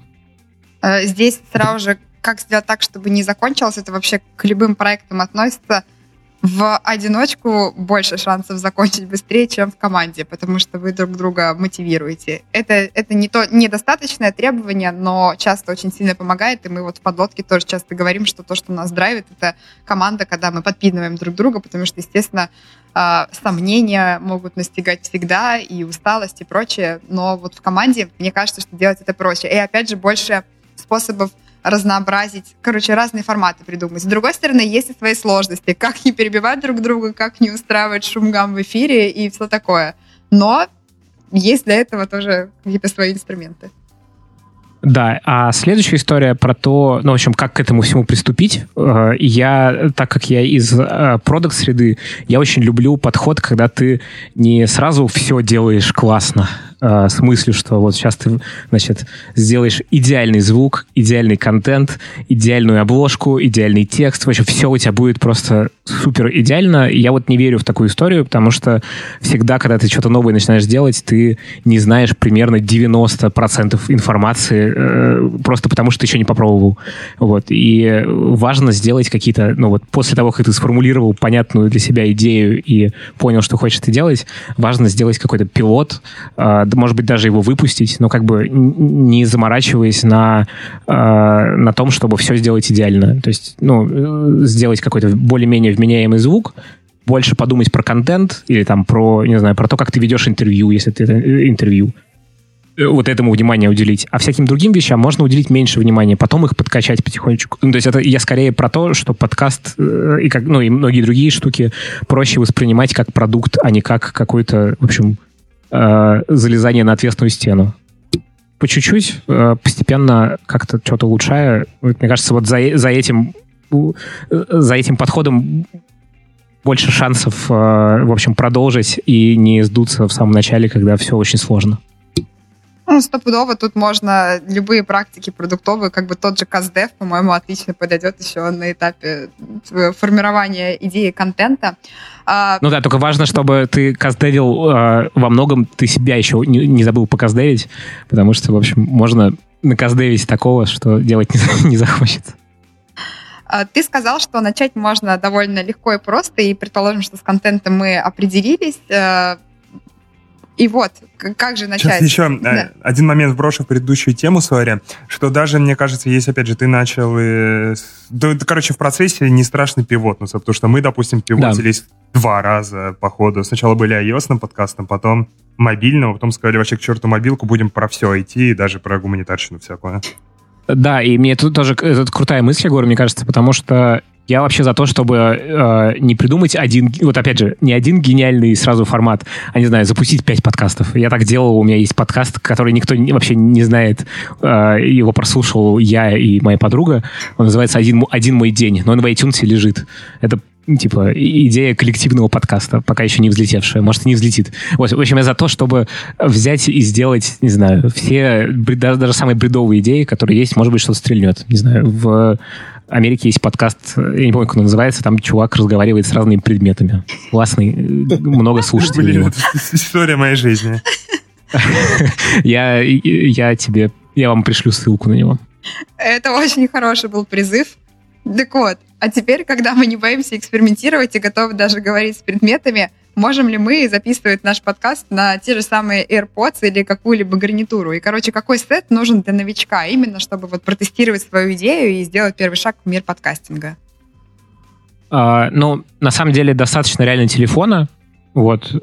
[SPEAKER 1] Э, здесь сразу же как сделать так, чтобы не закончилось, это вообще к любым проектам относится – в одиночку больше шансов закончить быстрее, чем в команде, потому что вы друг друга мотивируете. Это, это не то недостаточное требование, но часто очень сильно помогает, и мы вот в подлодке тоже часто говорим, что то, что нас драйвит, это команда, когда мы подпитываем друг друга, потому что, естественно, а, сомнения могут настигать всегда, и усталость, и прочее, но вот в команде, мне кажется, что делать это проще. И опять же, больше способов разнообразить, короче, разные форматы придумать. С другой стороны, есть и свои сложности, как не перебивать друг друга, как не устраивать шум-гам в эфире и все такое. Но есть для этого тоже какие-то свои инструменты.
[SPEAKER 4] Да, а следующая история про то, ну, в общем, как к этому всему приступить. Э, я, так как я из э, продукт-среды, я очень люблю подход, когда ты не сразу все делаешь классно, э, с что вот сейчас ты, значит, сделаешь идеальный звук, идеальный контент, идеальную обложку, идеальный текст, вообще все у тебя будет просто супер идеально. Я вот не верю в такую историю, потому что всегда, когда ты что-то новое начинаешь делать, ты не знаешь примерно 90% информации, э, просто потому что ты еще не попробовал. Вот. И важно сделать какие-то, ну вот после того, как ты сформулировал понятную для себя идею и понял, что хочешь ты делать, важно сделать какой-то пилот, э, может быть, даже его выпустить, но как бы не заморачиваясь на, э, на том, чтобы все сделать идеально. То есть, ну, э, сделать какой-то более-менее вменяемый звук, больше подумать про контент или там про, не знаю, про то, как ты ведешь интервью, если ты э, интервью вот этому внимание уделить. А всяким другим вещам можно уделить меньше внимания, потом их подкачать потихонечку. Ну, то есть это я скорее про то, что подкаст и, как, ну, и многие другие штуки проще воспринимать как продукт, а не как какой-то, в общем, э, залезание на ответственную стену. По чуть-чуть, э, постепенно как-то что-то улучшая. Мне кажется, вот за, за этим за этим подходом больше шансов, э, в общем, продолжить и не сдуться в самом начале, когда все очень сложно.
[SPEAKER 1] Ну, стопудово тут можно любые практики продуктовые, как бы тот же CastDev, по-моему, отлично подойдет еще на этапе э, формирования идеи контента.
[SPEAKER 4] А, ну да, только важно, чтобы ты каздевил э, во многом, ты себя еще не, не забыл показдевить, потому что, в общем, можно наказдевить такого, что делать не, не захочется.
[SPEAKER 1] А, ты сказал, что начать можно довольно легко и просто, и предположим, что с контентом мы определились. Э, и вот, как же начать?
[SPEAKER 2] Сейчас еще э, да. один момент вброшу в предыдущую тему, сори, что даже, мне кажется, есть, опять же, ты начал... И... Да, короче, в процессе не страшно пивотнуться, потому что мы, допустим, пивотились да. два раза по ходу. Сначала были iOS подкастом, потом мобильного, потом сказали вообще к черту мобилку, будем про все идти, и даже про гуманитарщину всякую.
[SPEAKER 4] Да, и мне тут тоже это крутая мысль, Егор, мне кажется, потому что я вообще за то, чтобы э, не придумать один, вот опять же, не один гениальный сразу формат, а не знаю, запустить пять подкастов. Я так делал, у меня есть подкаст, который никто вообще не знает, э, его прослушал я и моя подруга. Он называется «Один, один мой день», но он в iTunes лежит. Это типа идея коллективного подкаста, пока еще не взлетевшая, может, и не взлетит. Вот, в общем, я за то, чтобы взять и сделать, не знаю, все, даже, даже самые бредовые идеи, которые есть, может быть, что-то стрельнет. Не знаю, в Америке есть подкаст, я не помню, как он называется, там чувак разговаривает с разными предметами. Классный, много слушателей.
[SPEAKER 2] Блин, история моей жизни.
[SPEAKER 4] Я, я тебе, я вам пришлю ссылку на него.
[SPEAKER 1] Это очень хороший был призыв. Так вот, а теперь, когда мы не боимся экспериментировать и готовы даже говорить с предметами, можем ли мы записывать наш подкаст на те же самые AirPods или какую-либо гарнитуру? И, короче, какой сет нужен для новичка, именно чтобы вот протестировать свою идею и сделать первый шаг в мир подкастинга?
[SPEAKER 4] А, ну, на самом деле, достаточно реально телефона, вот, э,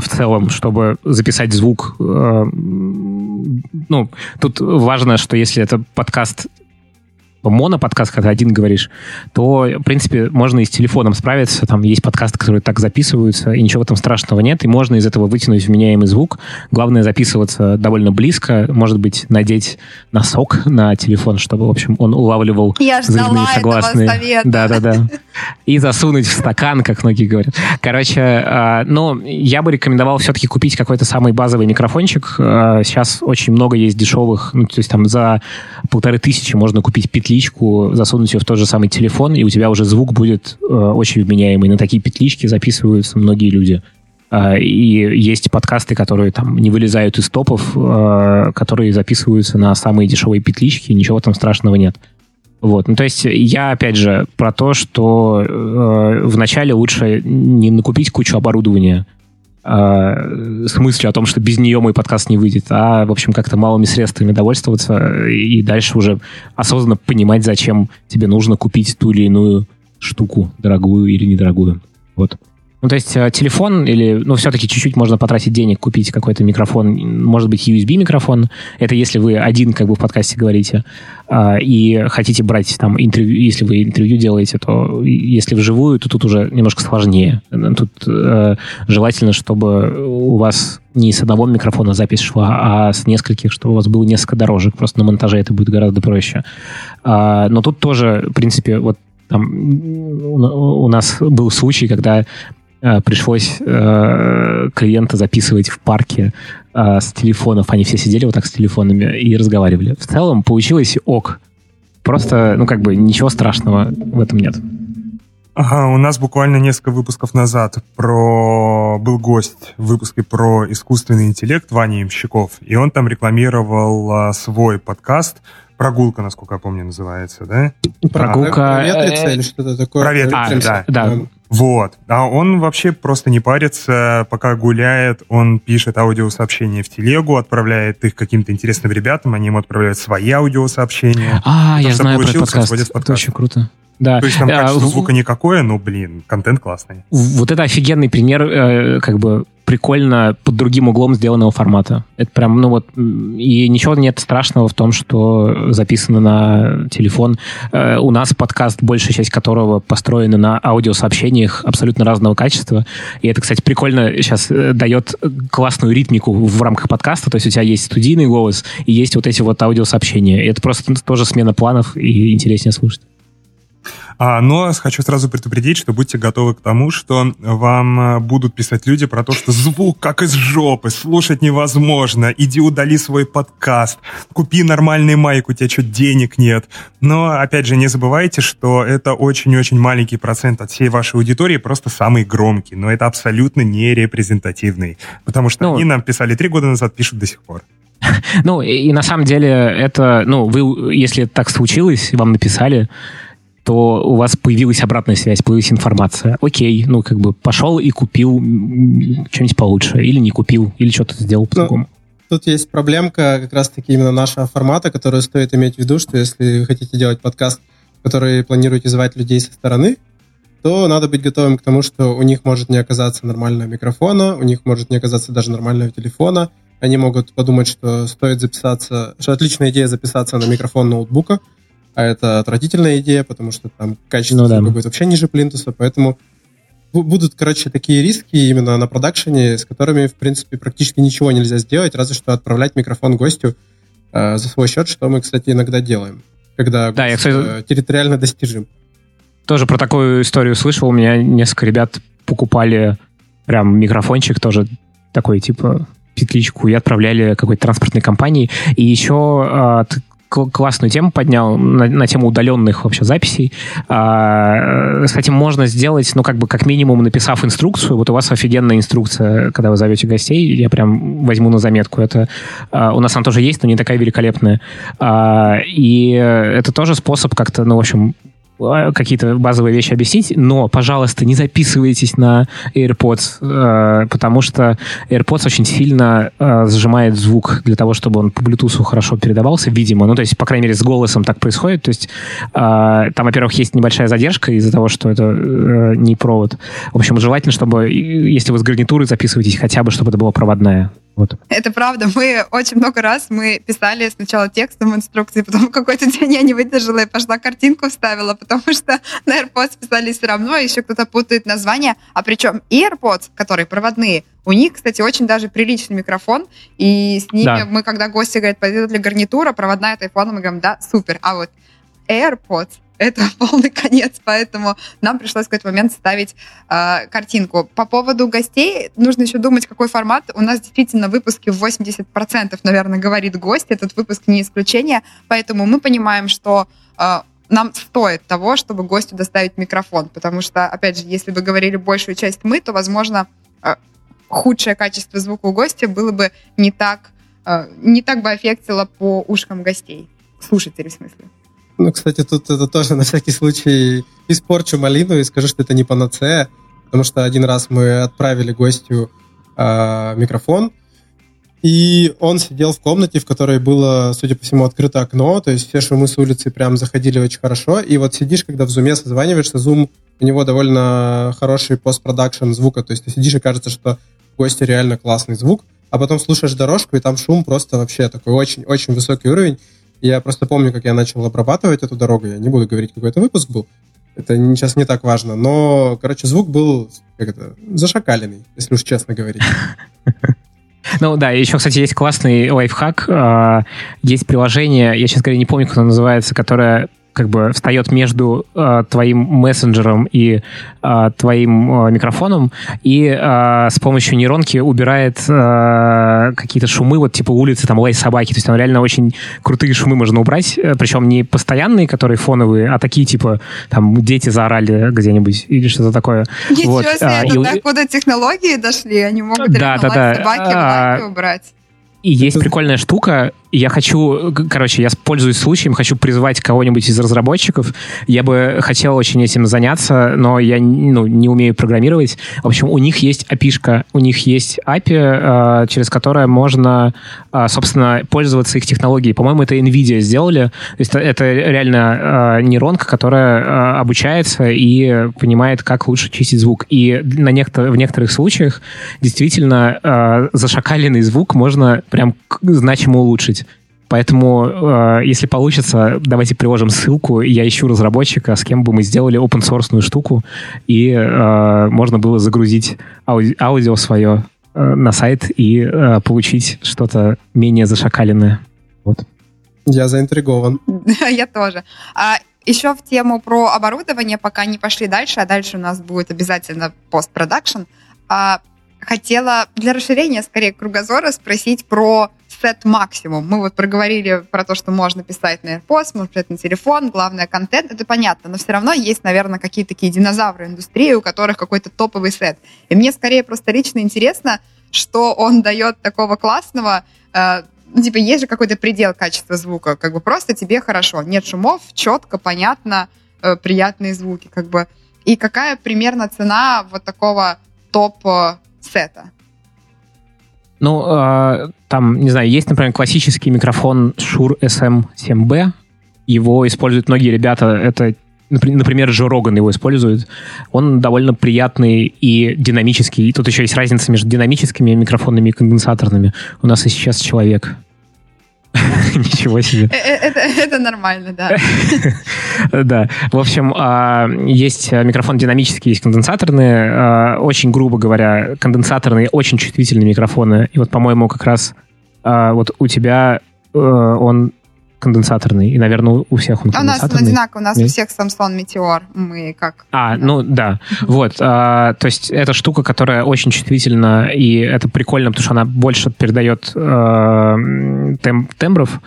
[SPEAKER 4] в целом, чтобы записать звук. Э, ну, тут важно, что если это подкаст моноподкаст, когда один говоришь, то, в принципе, можно и с телефоном справиться. Там есть подкасты, которые так записываются, и ничего в этом страшного нет, и можно из этого вытянуть вменяемый звук. Главное записываться довольно близко, может быть, надеть носок на телефон, чтобы, в общем, он улавливал
[SPEAKER 1] Я ждала согласные. совета.
[SPEAKER 4] Да-да-да. И засунуть в стакан, как многие говорят. Короче, э, ну, я бы рекомендовал все-таки купить какой-то самый базовый микрофончик. Э, сейчас очень много есть дешевых, ну, то есть там за полторы тысячи можно купить петли петличку, засунуть ее в тот же самый телефон, и у тебя уже звук будет э, очень вменяемый. На такие петлички записываются многие люди. Э, и есть подкасты, которые там не вылезают из топов, э, которые записываются на самые дешевые петлички, ничего там страшного нет. Вот, ну то есть я опять же про то, что э, вначале лучше не накупить кучу оборудования, э, с мыслью о том, что без нее мой подкаст не выйдет, а, в общем, как-то малыми средствами довольствоваться и дальше уже осознанно понимать, зачем тебе нужно купить ту или иную штуку, дорогую или недорогую. Вот. Ну, то есть э, телефон или, ну, все-таки чуть-чуть можно потратить денег, купить какой-то микрофон, может быть, USB-микрофон. Это если вы один, как бы, в подкасте говорите, э, и хотите брать там интервью, если вы интервью делаете, то если вживую, то тут уже немножко сложнее. Тут э, желательно, чтобы у вас не с одного микрофона запись шла, а с нескольких, чтобы у вас было несколько дорожек. Просто на монтаже это будет гораздо проще. Э, но тут тоже, в принципе, вот там у нас был случай, когда пришлось э, клиента записывать в парке э, с телефонов. Они все сидели вот так с телефонами и разговаривали. В целом получилось ок. Просто, ну, как бы, ничего страшного в этом нет.
[SPEAKER 2] Ага, у нас буквально несколько выпусков назад про был гость в выпуске про искусственный интеллект Ваня Имщиков, и он там рекламировал а, свой подкаст Прогулка, насколько я помню, называется, да?
[SPEAKER 4] Прогулка.
[SPEAKER 3] Проветриться или что-то такое.
[SPEAKER 2] Проветриться, да. да. Вот. А он вообще просто не парится, пока гуляет, он пишет аудиосообщения в телегу, отправляет их каким-то интересным ребятам, они ему отправляют свои аудиосообщения.
[SPEAKER 4] А, я знаю про подкаст. подкаст. Это очень круто. Да.
[SPEAKER 2] То есть там качество а, звука никакое, но, блин, контент классный.
[SPEAKER 4] Вот это офигенный пример, э, как бы прикольно под другим углом сделанного формата. Это прям, ну вот, и ничего нет страшного в том, что записано на телефон. Э, у нас подкаст, большая часть которого построена на аудиосообщениях абсолютно разного качества. И это, кстати, прикольно сейчас э, дает классную ритмику в рамках подкаста. То есть у тебя есть студийный голос и есть вот эти вот аудиосообщения. И это просто тоже смена планов и интереснее слушать.
[SPEAKER 2] А, но хочу сразу предупредить, что будьте готовы к тому, что вам э, будут писать люди про то, что звук как из жопы, слушать невозможно, иди удали свой подкаст, купи нормальный майк, у тебя что, денег нет. Но, опять же, не забывайте, что это очень-очень маленький процент от всей вашей аудитории, просто самый громкий, но это абсолютно не репрезентативный, потому что ну, они нам писали три года назад, пишут до сих пор.
[SPEAKER 4] Ну, и, и на самом деле это, ну, вы, если так случилось, вам написали, то у вас появилась обратная связь, появилась информация. Окей, ну, как бы пошел и купил что-нибудь получше, или не купил, или что-то сделал по-другому.
[SPEAKER 3] Ну, тут есть проблемка как раз-таки именно нашего формата, которую стоит иметь в виду, что если вы хотите делать подкаст, который планируете звать людей со стороны, то надо быть готовым к тому, что у них может не оказаться нормального микрофона, у них может не оказаться даже нормального телефона. Они могут подумать, что стоит записаться, что отличная идея записаться на микрофон ноутбука, а это отвратительная идея, потому что там качество ну, да. будет вообще ниже плинтуса, поэтому будут, короче, такие риски именно на продакшене, с которыми, в принципе, практически ничего нельзя сделать, разве что отправлять микрофон гостю э, за свой счет, что мы, кстати, иногда делаем, когда да, гость, я, кстати, э, территориально достижим.
[SPEAKER 4] Тоже про такую историю слышал. У меня несколько ребят покупали прям микрофончик тоже такой, типа, петличку и отправляли какой-то транспортной компании. И еще классную тему поднял на, на тему удаленных вообще записей. А, этим можно сделать, ну, как бы, как минимум, написав инструкцию. Вот у вас офигенная инструкция, когда вы зовете гостей. Я прям возьму на заметку. Это а, у нас она тоже есть, но не такая великолепная. А, и это тоже способ как-то, ну, в общем, какие-то базовые вещи объяснить, но, пожалуйста, не записывайтесь на AirPods, э, потому что AirPods очень сильно э, сжимает звук для того, чтобы он по Bluetooth хорошо передавался, видимо. Ну, то есть, по крайней мере, с голосом так происходит. То есть, там, во-первых, есть небольшая задержка из-за того, что это не провод. В общем, желательно, чтобы, если вы с гарнитурой записываетесь, хотя бы, чтобы это была проводная. Вот.
[SPEAKER 1] Это правда. Мы очень много раз мы писали сначала текстом инструкции, потом какой-то день я не выдержала и пошла картинку вставила, потому что на AirPods писали все равно, еще кто-то путает название. А причем и AirPods, которые проводные, у них, кстати, очень даже приличный микрофон, и с ними да. мы, когда гости говорят, пойдет ли гарнитура, проводная от iPhone, мы говорим, да, супер. А вот AirPods это полный конец, поэтому нам пришлось в какой-то момент ставить э, картинку. По поводу гостей нужно еще думать, какой формат. У нас действительно в 80%, наверное, говорит гость. Этот выпуск не исключение, поэтому мы понимаем, что э, нам стоит того, чтобы гостю доставить микрофон, потому что, опять же, если бы говорили большую часть мы, то, возможно, э, худшее качество звука у гостя было бы не так, э, не так бы аффектило по ушкам гостей, слушателей в смысле.
[SPEAKER 3] Ну, кстати, тут это тоже на всякий случай испорчу малину и скажу, что это не панацея, потому что один раз мы отправили гостю э, микрофон, и он сидел в комнате, в которой было, судя по всему, открыто окно, то есть все шумы с улицы прям заходили очень хорошо, и вот сидишь, когда в зуме созваниваешься, зум, у него довольно хороший постпродакшн звука, то есть ты сидишь и кажется, что у гостя реально классный звук, а потом слушаешь дорожку, и там шум просто вообще такой очень-очень высокий уровень, я просто помню, как я начал обрабатывать эту дорогу. Я не буду говорить, какой это выпуск был. Это сейчас не так важно. Но, короче, звук был как это, зашакаленный, если уж честно говорить.
[SPEAKER 4] Ну да, еще, кстати, есть классный лайфхак. А, есть приложение, я сейчас говорю, не помню, как оно называется, которое как бы встает между э, твоим мессенджером и э, твоим э, микрофоном и э, с помощью нейронки убирает э, какие-то шумы, вот типа улицы, там лай собаки. То есть там реально очень крутые шумы можно убрать, э, причем не постоянные, которые фоновые, а такие типа там дети заорали где-нибудь или что-то такое.
[SPEAKER 1] Ничего вот. себе, а, это и... куда технологии дошли, они могут да, реально да, да. собаки а, убрать.
[SPEAKER 4] И есть прикольная штука, я хочу, короче, я пользуюсь случаем, хочу призвать кого-нибудь из разработчиков. Я бы хотел очень этим заняться, но я ну, не умею программировать. В общем, у них есть API, у них есть API, э, через которое можно, э, собственно, пользоваться их технологией. По-моему, это NVIDIA сделали. То есть это реально э, нейронка, которая обучается и понимает, как лучше чистить звук. И на некотор- в некоторых случаях действительно зашакаленный звук можно прям значимо улучшить. Поэтому, э, если получится, давайте приложим ссылку. Я ищу разработчика, с кем бы мы сделали open source штуку, и э, можно было загрузить ауди- аудио свое э, на сайт и э, получить что-то менее зашакаленное. Вот.
[SPEAKER 3] Я заинтригован.
[SPEAKER 1] Я тоже. А еще в тему про оборудование, пока не пошли дальше, а дальше у нас будет обязательно постпродакшн. А хотела для расширения, скорее, кругозора спросить про сет максимум. Мы вот проговорили про то, что можно писать на AirPods, можно писать на телефон, главное контент, это понятно, но все равно есть, наверное, какие-то такие динозавры индустрии, у которых какой-то топовый сет. И мне скорее просто лично интересно, что он дает такого классного, э, ну, типа, есть же какой-то предел качества звука, как бы просто тебе хорошо, нет шумов, четко, понятно, э, приятные звуки, как бы. И какая примерно цена вот такого топ-сета?
[SPEAKER 4] Ну, э, там, не знаю, есть, например, классический микрофон Shure SM7B. Его используют многие ребята. Это, например, Джо Роган его использует. Он довольно приятный и динамический. И тут еще есть разница между динамическими микрофонами и конденсаторными. У нас и сейчас человек. Ничего себе. Э,
[SPEAKER 1] э, это, нормально, да.
[SPEAKER 4] Да. В общем, а, есть микрофон динамический, есть конденсаторные. А, очень грубо говоря, конденсаторные очень чувствительные микрофоны. И вот, по-моему, как раз а, вот у тебя э, он конденсаторный, и, наверное, у всех он конденсаторный.
[SPEAKER 1] У нас одинаково, у нас у всех Samsung Meteor, мы как...
[SPEAKER 4] А, да. ну да, вот, а, то есть это штука, которая очень чувствительна, и это прикольно, потому что она больше передает а, тем, тембров,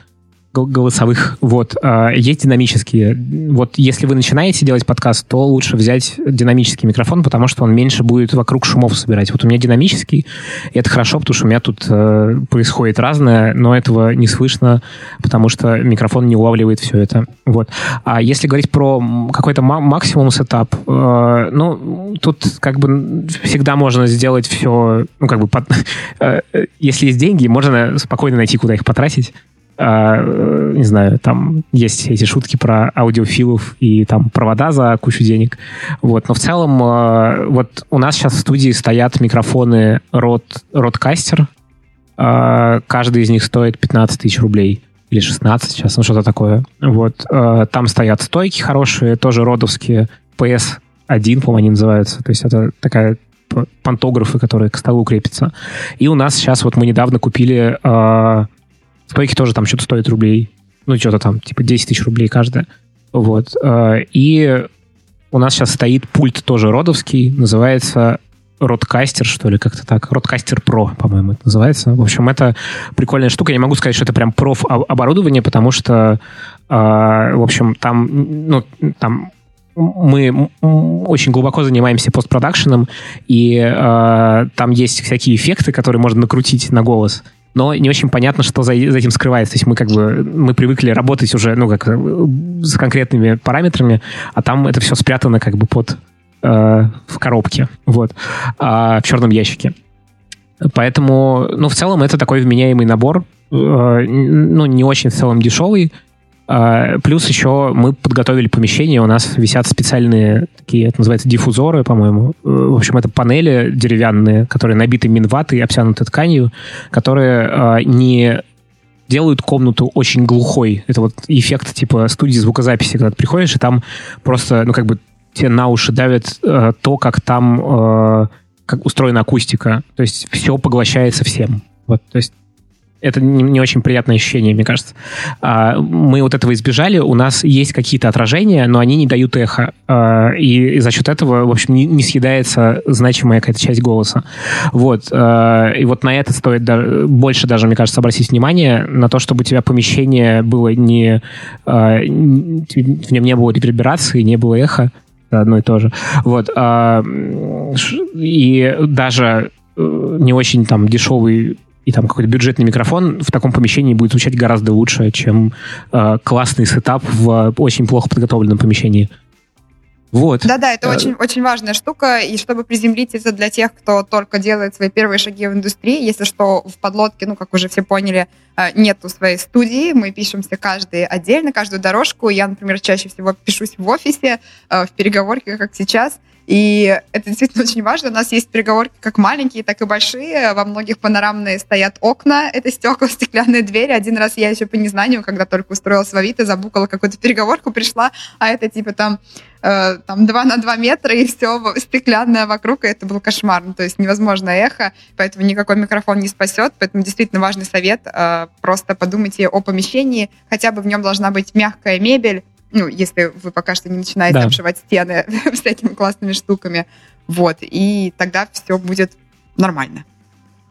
[SPEAKER 4] голосовых. Вот. А, есть динамические. Вот если вы начинаете делать подкаст, то лучше взять динамический микрофон, потому что он меньше будет вокруг шумов собирать. Вот у меня динамический, и это хорошо, потому что у меня тут э, происходит разное, но этого не слышно, потому что микрофон не улавливает все это. Вот. А если говорить про какой-то максимум сетап, э, ну, тут как бы всегда можно сделать все, ну, как бы, под, э, если есть деньги, можно спокойно найти, куда их потратить. А, э, не знаю, там есть эти шутки про аудиофилов и там провода за кучу денег. Вот. Но в целом, э, вот у нас сейчас в студии стоят микрофоны Rode, Rodecaster. Э, каждый из них стоит 15 тысяч рублей или 16 сейчас, ну что-то такое. Вот. Там стоят стойки хорошие, тоже родовские, PS1, по-моему, они называются. То есть это такая пантографы, которые к столу крепятся. И у нас сейчас вот мы недавно купили Стойки тоже там что-то стоит рублей. Ну, что-то там, типа 10 тысяч рублей каждая. Вот. Э, и у нас сейчас стоит пульт тоже родовский, называется Родкастер, что ли, как-то так. Родкастер Pro, по-моему, это называется. В общем, это прикольная штука. Я не могу сказать, что это прям проф оборудование, потому что, э, в общем, там, ну, там мы очень глубоко занимаемся постпродакшеном, и э, там есть всякие эффекты, которые можно накрутить на голос но не очень понятно, что за, за этим скрывается. То есть мы как бы мы привыкли работать уже, ну, как с конкретными параметрами, а там это все спрятано как бы под э, в коробке, вот, э, в черном ящике. Поэтому, ну, в целом это такой вменяемый набор, э, ну, не очень в целом дешевый, плюс еще мы подготовили помещение, у нас висят специальные такие, это называется диффузоры, по-моему. Э, в общем, это панели деревянные, которые набиты минватой, обтянуты тканью, которые а, не делают комнату очень глухой. Это вот эффект типа студии звукозаписи, когда ты приходишь, и там просто, ну, как бы тебе на уши давит э, то, как там э, как устроена акустика. То есть все поглощается всем. Вот, то есть это не, не очень приятное ощущение, мне кажется. А, мы вот этого избежали, у нас есть какие-то отражения, но они не дают эхо, а, и, и за счет этого, в общем, не, не съедается значимая какая-то часть голоса. Вот. А, и вот на это стоит да, больше даже, мне кажется, обратить внимание, на то, чтобы у тебя помещение было не... А, в нем не было реверберации, не было эха, одно и то же. Вот. А, и даже э, не очень там дешевый и там какой-то бюджетный микрофон в таком помещении будет звучать гораздо лучше, чем э, классный сетап в очень плохо подготовленном помещении. Вот.
[SPEAKER 1] Да-да, это очень, очень важная штука, и чтобы приземлить это для тех, кто только делает свои первые шаги в индустрии, если что, в подлодке, ну, как уже все поняли, э, нету своей студии, мы пишемся каждый отдельно, каждую дорожку. Я, например, чаще всего пишусь в офисе, э, в переговорке, как сейчас, и это действительно очень важно. У нас есть переговорки как маленькие, так и большие. Во многих панорамные стоят окна, это стекла, стеклянные двери. Один раз я еще по незнанию, когда только устроилась в Авито, забукала какую-то переговорку, пришла, а это типа там э, там 2 на 2 метра, и все стеклянное вокруг, и это был кошмар. Ну, то есть невозможно эхо, поэтому никакой микрофон не спасет. Поэтому действительно важный совет. Э, просто подумайте о помещении. Хотя бы в нем должна быть мягкая мебель, ну, если вы пока что не начинаете да. обшивать стены всякими классными штуками. Вот, и тогда все будет нормально.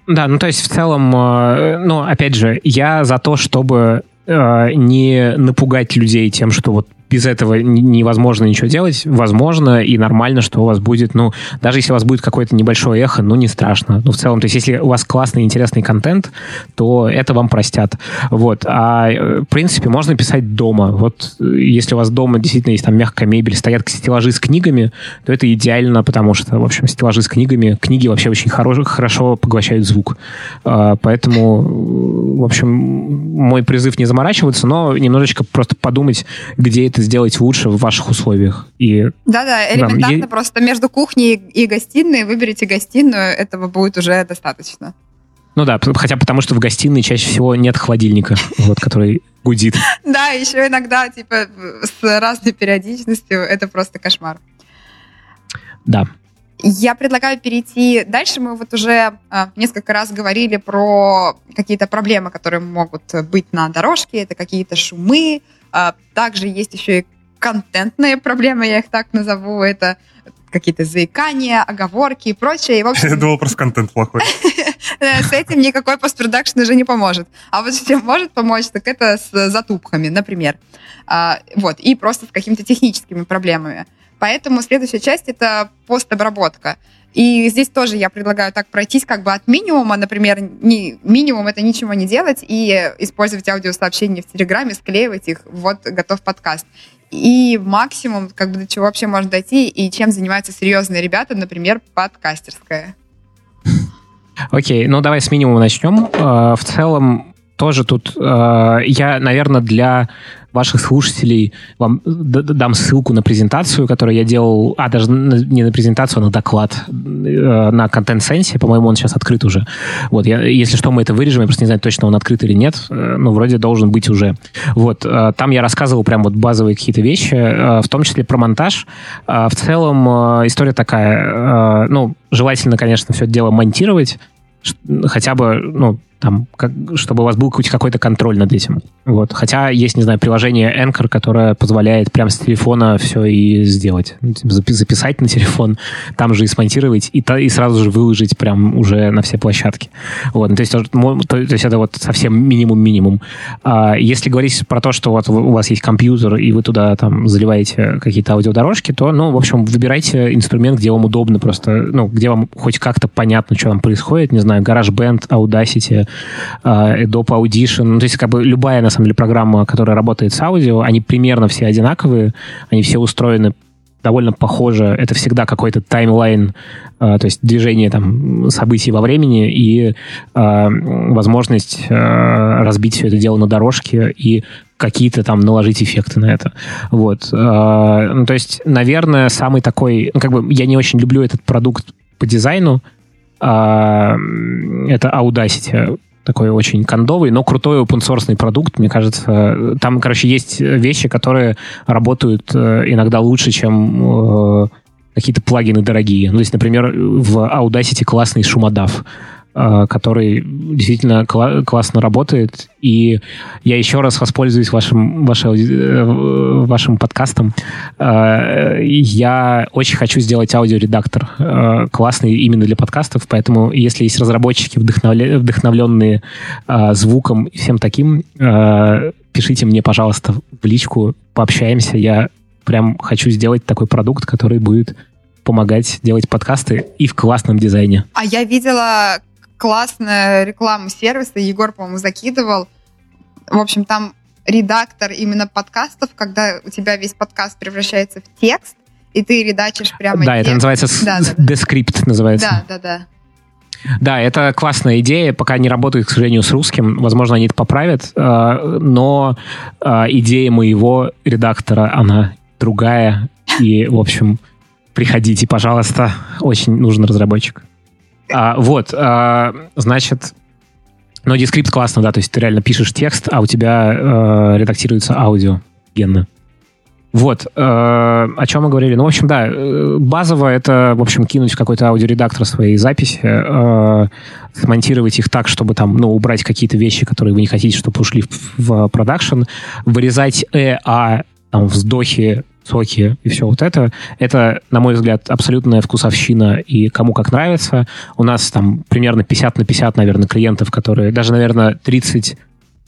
[SPEAKER 4] Да, ну то есть в целом, э, ну опять же, я за то, чтобы э, не напугать людей тем, что вот без этого невозможно ничего делать. Возможно и нормально, что у вас будет, ну, даже если у вас будет какое-то небольшое эхо, ну, не страшно. Ну, в целом, то есть если у вас классный, интересный контент, то это вам простят. Вот. А, э, в принципе, можно писать дома. Вот э, если у вас дома действительно есть там мягкая мебель, стоят стеллажи с книгами, то это идеально, потому что, в общем, стеллажи с книгами, книги вообще очень хорошо, хорошо поглощают звук. А, поэтому, в общем, мой призыв не заморачиваться, но немножечко просто подумать, где это это сделать лучше в ваших условиях. И,
[SPEAKER 1] Да-да, элементарно да, просто между кухней и гостиной выберите гостиную, этого будет уже достаточно.
[SPEAKER 4] Ну да, хотя потому что в гостиной чаще всего нет холодильника, вот, который гудит.
[SPEAKER 1] Да, еще иногда, типа, с разной периодичностью, это просто кошмар.
[SPEAKER 4] Да.
[SPEAKER 1] Я предлагаю перейти дальше. Мы вот уже а, несколько раз говорили про какие-то проблемы, которые могут быть на дорожке. Это какие-то шумы, а, также есть еще и контентные проблемы, я их так назову. Это какие-то заикания, оговорки и прочее. И, в общем,
[SPEAKER 2] Я думал, просто контент плохой.
[SPEAKER 1] С этим никакой постпродакшн уже не поможет. А вот чем может помочь, так это с затупками, например. А, вот, и просто с какими-то техническими проблемами. Поэтому следующая часть — это постобработка. И здесь тоже я предлагаю так пройтись как бы от минимума, например, не, минимум это ничего не делать и использовать аудиосообщения в Телеграме, склеивать их, вот готов подкаст. И максимум, как бы до чего вообще можно дойти, и чем занимаются серьезные ребята, например, подкастерская.
[SPEAKER 4] Окей, ну давай с минимума начнем. Э, в целом, тоже тут э, я, наверное, для ваших слушателей вам дам ссылку на презентацию, которую я делал, а даже не на презентацию, а на доклад э, на контент-сенсе, по-моему, он сейчас открыт уже. Вот, я, если что, мы это вырежем, я просто не знаю точно, он открыт или нет, э, но вроде должен быть уже. Вот, э, там я рассказывал прям вот базовые какие-то вещи, в том числе про монтаж. В целом история такая, ну, желательно, конечно, все дело монтировать, хотя бы, ну, там, как, чтобы у вас был хоть какой-то контроль над этим. Вот. Хотя есть, не знаю, приложение Anchor, которое позволяет прямо с телефона все и сделать. Ну, типа, записать на телефон, там же и смонтировать, и, и сразу же выложить прям уже на все площадки. Вот. Ну, то, есть, то, то есть это вот совсем минимум-минимум. А если говорить про то, что вот у вас есть компьютер, и вы туда там заливаете какие-то аудиодорожки, то, ну, в общем, выбирайте инструмент, где вам удобно просто, ну, где вам хоть как-то понятно, что там происходит, не знаю, GarageBand, Audacity, Adobe Audition. Ну, то есть как бы любая, на самом деле, программа, которая работает с аудио, они примерно все одинаковые, они все устроены довольно похоже. Это всегда какой-то таймлайн, э, то есть движение там событий во времени и э, возможность разбить все это дело на дорожке и какие-то там наложить эффекты на это. Вот. Ну, то есть, наверное, самый такой... Ну, как бы я не очень люблю этот продукт по дизайну, а, это Audacity такой очень кондовый, но крутой open продукт, мне кажется. Там, короче, есть вещи, которые работают э, иногда лучше, чем э, какие-то плагины дорогие. Ну, то есть, например, в Audacity классный шумодав. Э, который действительно кла- классно работает. И я еще раз воспользуюсь вашим, вашим, э, вашим подкастом. Э, я очень хочу сделать аудиоредактор классный именно для подкастов, поэтому если есть разработчики, вдохновленные звуком и всем таким, пишите мне, пожалуйста, в личку, пообщаемся. Я прям хочу сделать такой продукт, который будет помогать делать подкасты и в классном дизайне.
[SPEAKER 1] А я видела классная реклама сервиса, Егор, по-моему, закидывал. В общем, там редактор именно подкастов, когда у тебя весь подкаст превращается в текст, и ты редачишь прямо
[SPEAKER 4] Да, текст. это называется да, да, да. Descript называется.
[SPEAKER 1] Да, да, да.
[SPEAKER 4] Да, это классная идея, пока не работает, к сожалению, с русским. Возможно, они это поправят, э, но э, идея моего редактора, она другая. И, в общем, приходите, пожалуйста. Очень нужен разработчик. А, вот, а, значит, но Descript классно, да, то есть ты реально пишешь текст, а у тебя э, редактируется аудио генно. Вот, э, о чем мы говорили. Ну, в общем, да, э, базово это, в общем, кинуть в какой-то аудиоредактор свои записи, э, смонтировать их так, чтобы там, ну, убрать какие-то вещи, которые вы не хотите, чтобы ушли в, в продакшн, вырезать э, а, там, вздохи, соки и все вот это, это, на мой взгляд, абсолютная вкусовщина и кому как нравится. У нас там примерно 50 на 50, наверное, клиентов, которые, даже, наверное, 30,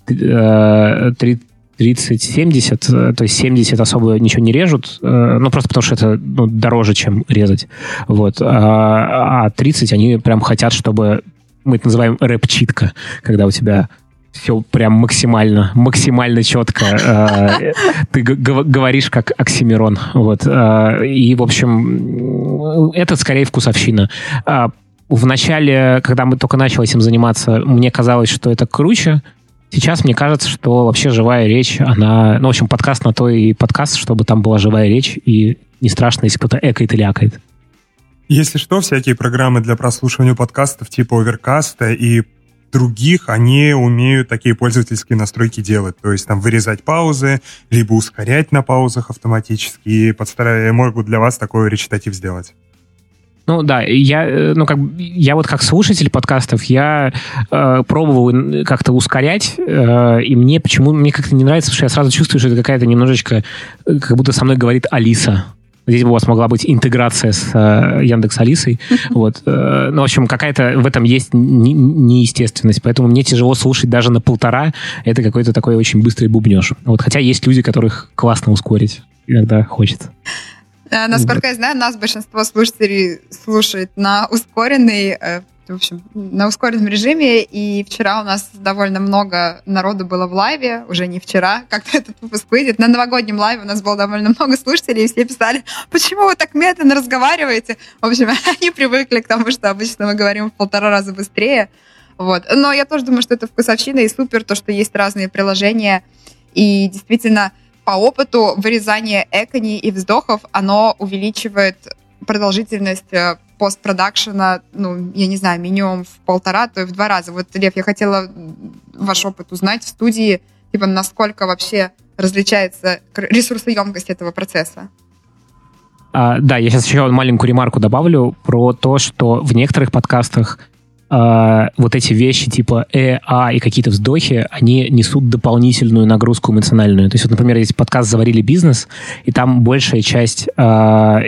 [SPEAKER 4] 30 30-70, то есть 70 особо ничего не режут, э, ну, просто потому что это ну, дороже, чем резать. Вот. А, а 30 они прям хотят, чтобы мы это называем рэп-читка, когда у тебя все прям максимально, максимально четко. Э, ты говоришь как Оксимирон. Вот. Э, и, в общем, это скорее вкусовщина. А, в начале, когда мы только начали этим заниматься, мне казалось, что это круче. Сейчас мне кажется, что вообще живая речь, она... Ну, в общем, подкаст на то и подкаст, чтобы там была живая речь, и не страшно, если кто-то экает или акает.
[SPEAKER 2] Если что, всякие программы для прослушивания подкастов типа Overcast и других они умеют такие пользовательские настройки делать. То есть там вырезать паузы, либо ускорять на паузах автоматически, и подстара... могут для вас такой речитатив сделать.
[SPEAKER 4] Ну да, я, э, ну, как, я вот как слушатель подкастов, я э, пробовал как-то ускорять, э, и мне почему мне как-то не нравится, потому что я сразу чувствую, что это какая-то немножечко, э, как будто со мной говорит Алиса. Здесь бы у вас могла быть интеграция с э, Яндекс Алисой. Вот. Э, ну, в общем, какая-то в этом есть не, неестественность. Поэтому мне тяжело слушать даже на полтора. Это какой-то такой очень быстрый бубнеж. Вот. Хотя есть люди, которых классно ускорить. Иногда хочется.
[SPEAKER 1] Э, насколько я знаю, нас большинство слушателей слушает на ускоренный э, в общем, на ускоренном режиме, и вчера у нас довольно много народу было в лайве, уже не вчера, как этот выпуск выйдет. На новогоднем лайве у нас было довольно много слушателей, и все писали, почему вы так медленно разговариваете? В общем, они привыкли к тому, что обычно мы говорим в полтора раза быстрее. Вот. Но я тоже думаю, что это вкусовщина, и супер то, что есть разные приложения, и действительно по опыту вырезание экони и вздохов, оно увеличивает продолжительность э, постпродакшена, ну, я не знаю, минимум в полтора, то и в два раза. Вот, Лев, я хотела ваш опыт узнать в студии, типа, насколько вообще различается ресурсоемкость этого процесса.
[SPEAKER 4] А, да, я сейчас еще маленькую ремарку добавлю про то, что в некоторых подкастах э, вот эти вещи типа э, а и какие-то вздохи, они несут дополнительную нагрузку эмоциональную. То есть, вот, например, есть подкаст «Заварили бизнес», и там большая часть э,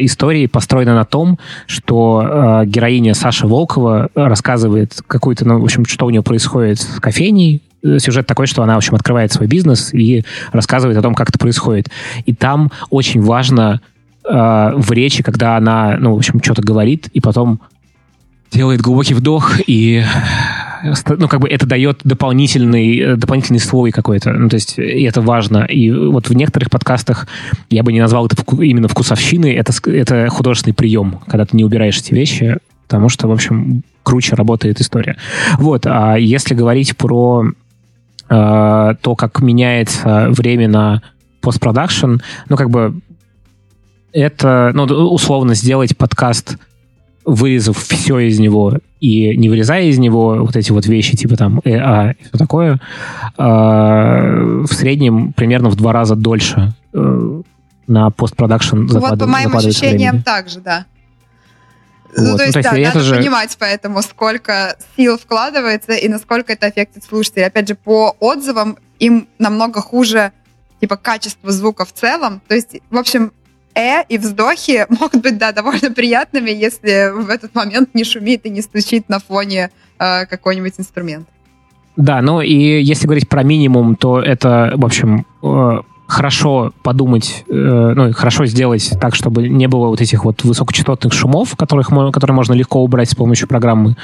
[SPEAKER 4] истории построена на том, что э, героиня Саша Волкова рассказывает какую-то, ну, в общем, что у нее происходит в кофейней, сюжет такой, что она, в общем, открывает свой бизнес и рассказывает о том, как это происходит. И там очень важно в речи, когда она, ну, в общем, что-то говорит, и потом делает глубокий вдох и ну, как бы это дает дополнительный, дополнительный слой какой-то. Ну, то есть, и это важно. И вот в некоторых подкастах я бы не назвал это именно вкусовщиной, это, это художественный прием, когда ты не убираешь эти вещи, потому что, в общем, круче работает история. Вот, а если говорить про э, то, как меняется время на постпродакшн, ну, как бы это, ну, условно сделать подкаст вырезав все из него и не вырезая из него вот эти вот вещи, типа там э, а и все такое, э, в среднем примерно в два раза дольше э, на постпродакшн
[SPEAKER 1] ну, Вот по моим ощущениям также, да. Ну, вот. Ну, то есть, ну, то есть да, надо же... понимать поэтому, сколько сил вкладывается и насколько это аффектит слушателей. Опять же, по отзывам им намного хуже типа качество звука в целом. То есть, в общем, э и вздохи могут быть, да, довольно приятными, если в этот момент не шумит и не стучит на фоне э, какой-нибудь инструмент.
[SPEAKER 4] Да, ну и если говорить про минимум, то это, в общем, э, хорошо подумать, э, ну, хорошо сделать так, чтобы не было вот этих вот высокочастотных шумов, которых, которые можно легко убрать с помощью программы.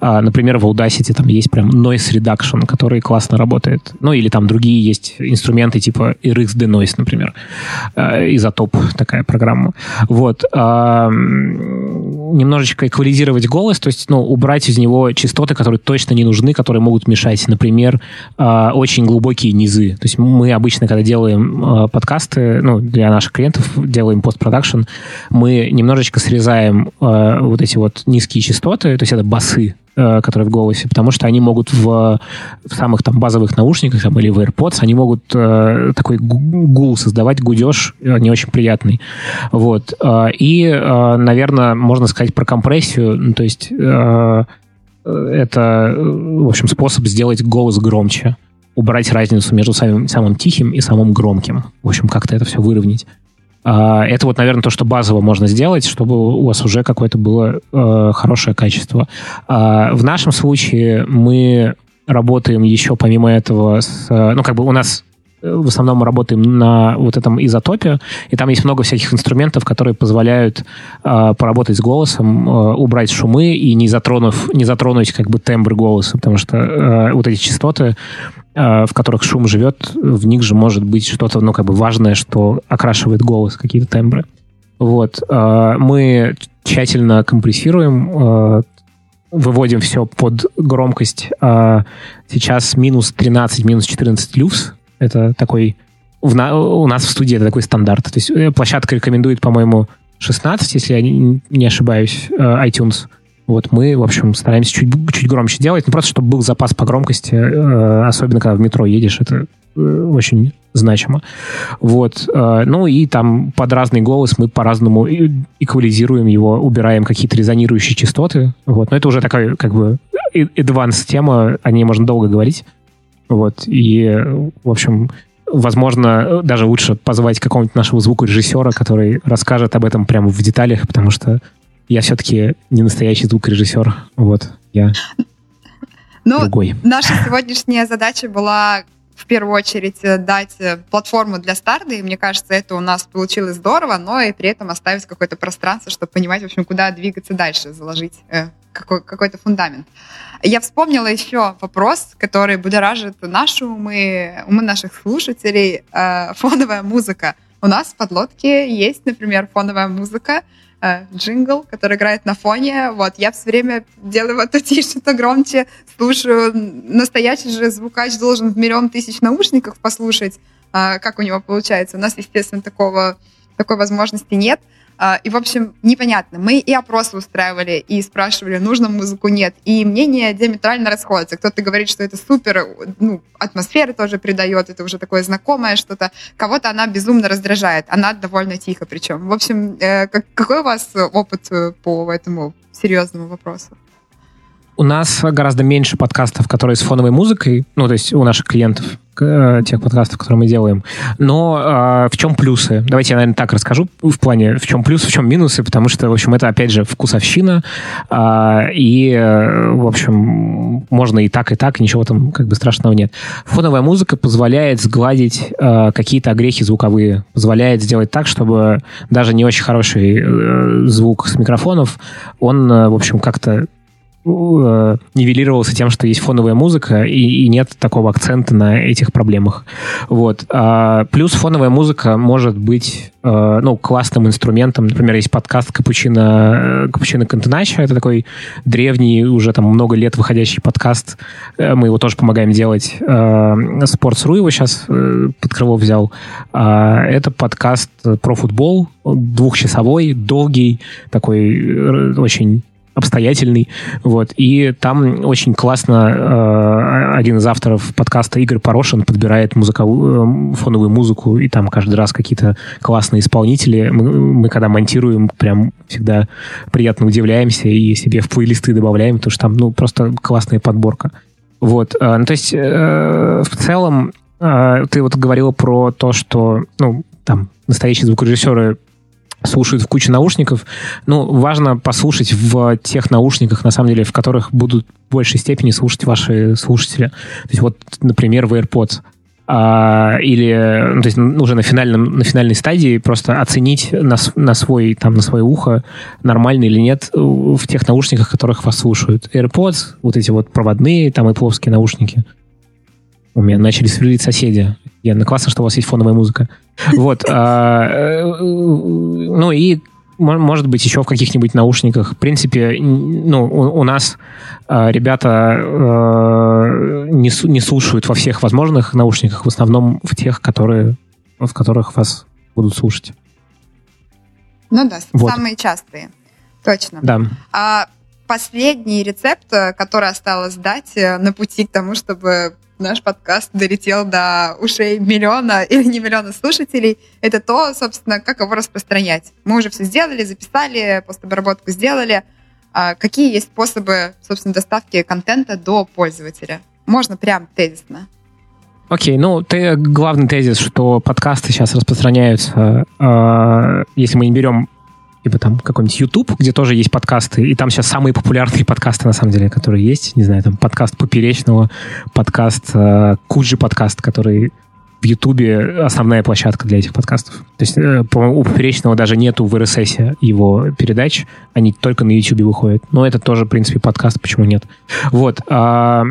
[SPEAKER 4] А, например, в Audacity там есть прям noise reduction, который классно работает. Ну, или там другие есть инструменты типа RX Denoise, например. А, изотоп такая программа. Вот. А, немножечко эквализировать голос, то есть, ну, убрать из него частоты, которые точно не нужны, которые могут мешать. Например, а, очень глубокие низы. То есть мы обычно, когда делаем э, подкасты, ну, для наших клиентов делаем постпродакшн, мы немножечко срезаем э, вот эти вот низкие частоты, то есть это басы, э, которые в голосе, потому что они могут в, в самых там базовых наушниках там, или в AirPods, они могут э, такой гул создавать, гудеж э, не очень приятный. Вот. И, э, наверное, можно сказать про компрессию, ну, то есть э, это, в общем, способ сделать голос громче убрать разницу между самым, самым тихим и самым громким. В общем, как-то это все выровнять. А, это вот, наверное, то, что базово можно сделать, чтобы у вас уже какое-то было э, хорошее качество. А, в нашем случае мы работаем еще помимо этого с... Ну, как бы у нас в основном мы работаем на вот этом изотопе, и там есть много всяких инструментов, которые позволяют э, поработать с голосом, э, убрать шумы и не затронув, не затронуть как бы тембр голоса, потому что э, вот эти частоты, э, в которых шум живет, в них же может быть что-то, ну, как бы важное, что окрашивает голос, какие-то тембры. Вот. Э, мы тщательно компрессируем, э, выводим все под громкость. Сейчас минус 13, минус 14 люкс, это такой... В, у нас в студии это такой стандарт. То есть э, площадка рекомендует, по-моему, 16, если я не, ошибаюсь, э, iTunes. Вот мы, в общем, стараемся чуть, чуть громче делать, ну, просто чтобы был запас по громкости, э, особенно когда в метро едешь, это очень значимо. Вот. Ну и там под разный голос мы по-разному эквализируем его, убираем какие-то резонирующие частоты. Вот. Но это уже такая как бы advanced тема, о ней можно долго говорить. Вот. И, в общем, возможно, даже лучше позвать какого-нибудь нашего звукорежиссера, который расскажет об этом прямо в деталях, потому что я все-таки не настоящий звукорежиссер. Вот, я
[SPEAKER 1] ну, другой. Наша сегодняшняя задача была в первую очередь э, дать э, платформу для старта, и мне кажется, это у нас получилось здорово, но и при этом оставить какое-то пространство, чтобы понимать, в общем, куда двигаться дальше, заложить э, какой- какой-то фундамент. Я вспомнила еще вопрос, который будоражит наши умы, умы наших слушателей, э, фоновая музыка. У нас в подлодке есть, например, фоновая музыка, э, джингл, который играет на фоне. Вот, я все время делаю вот то тише, то громче, слушаю. Настоящий же звукач должен в миллион тысяч наушников послушать, э, как у него получается. У нас, естественно, такого, такой возможности нет. А, и, в общем, непонятно. Мы и опросы устраивали, и спрашивали, нужно музыку, нет. И мнения диаметрально расходятся. Кто-то говорит, что это супер, ну, атмосферы тоже придает, это уже такое знакомое что-то. Кого-то она безумно раздражает. Она довольно тихо причем. В общем, э, какой у вас опыт э, по этому серьезному вопросу?
[SPEAKER 4] У нас гораздо меньше подкастов, которые с фоновой музыкой, ну, то есть у наших клиентов, э, тех подкастов, которые мы делаем. Но э, в чем плюсы? Давайте я, наверное, так расскажу в плане, в чем плюсы, в чем минусы, потому что, в общем, это, опять же, вкусовщина, э, и, в общем, можно и так, и так, ничего там как бы страшного нет. Фоновая музыка позволяет сгладить э, какие-то огрехи звуковые, позволяет сделать так, чтобы даже не очень хороший э, звук с микрофонов, он, э, в общем, как-то Э, нивелировался тем, что есть фоновая музыка, и, и нет такого акцента на этих проблемах. Вот. А, плюс фоновая музыка может быть э, ну, классным инструментом. Например, есть подкаст Капучино, Капучино Кантенача. Это такой древний, уже там много лет выходящий подкаст. Э, мы его тоже помогаем делать. Sports.ru его сейчас под крыло взял. А, это подкаст про футбол, двухчасовой, долгий, такой очень обстоятельный, вот, и там очень классно э, один из авторов подкаста Игорь Порошин подбирает музыковую, э, фоновую музыку, и там каждый раз какие-то классные исполнители. Мы, мы когда монтируем, прям всегда приятно удивляемся и себе в плейлисты добавляем, потому что там, ну, просто классная подборка. Вот, э, ну, то есть э, в целом э, ты вот говорила про то, что, ну, там, настоящие звукорежиссеры слушают в куче наушников. Ну, важно послушать в тех наушниках, на самом деле, в которых будут в большей степени слушать ваши слушатели. То есть вот, например, в AirPods. А, или, ну, то есть уже на, финальном, на финальной стадии просто оценить на, на, свой, там, на свое ухо, нормально или нет в тех наушниках, которых вас слушают. AirPods, вот эти вот проводные, там и плоские наушники. У меня начали сверлить соседи. Я, ну, классно, что у вас есть фоновая музыка. Вот. А, э, ну и может быть, еще в каких-нибудь наушниках. В принципе, ну, у, у нас э, ребята э, не, не слушают во всех возможных наушниках, в основном в тех, которые, в которых вас будут слушать.
[SPEAKER 1] Ну да, вот. самые частые. Точно.
[SPEAKER 4] Да.
[SPEAKER 1] А последний рецепт, который осталось дать на пути к тому, чтобы наш подкаст долетел до ушей миллиона или не миллиона слушателей, это то, собственно, как его распространять. Мы уже все сделали, записали, постобработку сделали. А какие есть способы, собственно, доставки контента до пользователя? Можно прям тезисно.
[SPEAKER 4] Окей, ну ты главный тезис, что подкасты сейчас распространяются, э, если мы не берем типа там какой-нибудь YouTube, где тоже есть подкасты, и там сейчас самые популярные подкасты, на самом деле, которые есть. Не знаю, там подкаст Поперечного, подкаст э, Куджи подкаст, который в Ютубе основная площадка для этих подкастов. То есть, э, по-моему, у Поперечного даже нету в RSS его передач, они только на Ютубе выходят. Но это тоже, в принципе, подкаст, почему нет. Вот. А,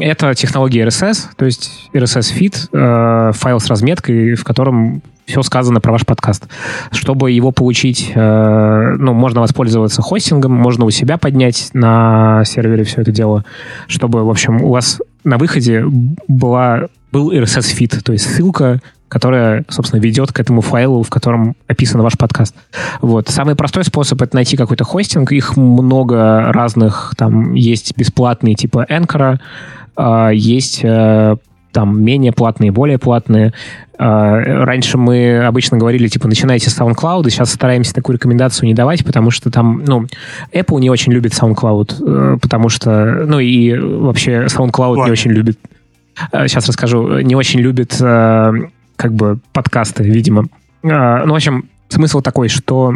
[SPEAKER 4] это технология RSS, то есть RSS-фид, э, файл с разметкой, в котором все сказано про ваш подкаст. Чтобы его получить, э, ну, можно воспользоваться хостингом, можно у себя поднять на сервере все это дело, чтобы, в общем, у вас на выходе была, был RSS-фид, то есть ссылка, которая, собственно, ведет к этому файлу, в котором описан ваш подкаст. Вот. Самый простой способ — это найти какой-то хостинг. Их много разных. Там есть бесплатные типа Anchor, э, есть э, там менее платные, более платные. А, раньше мы обычно говорили, типа, начинайте с SoundCloud, и сейчас стараемся такую рекомендацию не давать, потому что там, ну, Apple не очень любит SoundCloud, э, потому что, ну, и вообще SoundCloud Ладно. не очень любит сейчас э, расскажу, не очень любит э, как бы подкасты, видимо. А, ну, в общем, смысл такой, что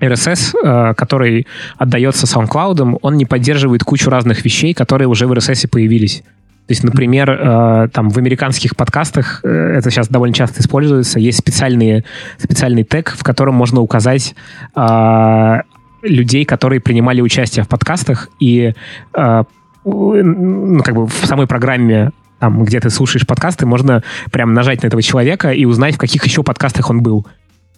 [SPEAKER 4] RSS, э, который отдается SoundCloud, он не поддерживает кучу разных вещей, которые уже в RSS появились. То есть, например, э, там в американских подкастах э, это сейчас довольно часто используется. Есть специальные, специальный тег, в котором можно указать людей, которые принимали участие в подкастах, и ну, как бы в самой программе там, где ты слушаешь подкасты, можно прям нажать на этого человека и узнать, в каких еще подкастах он был,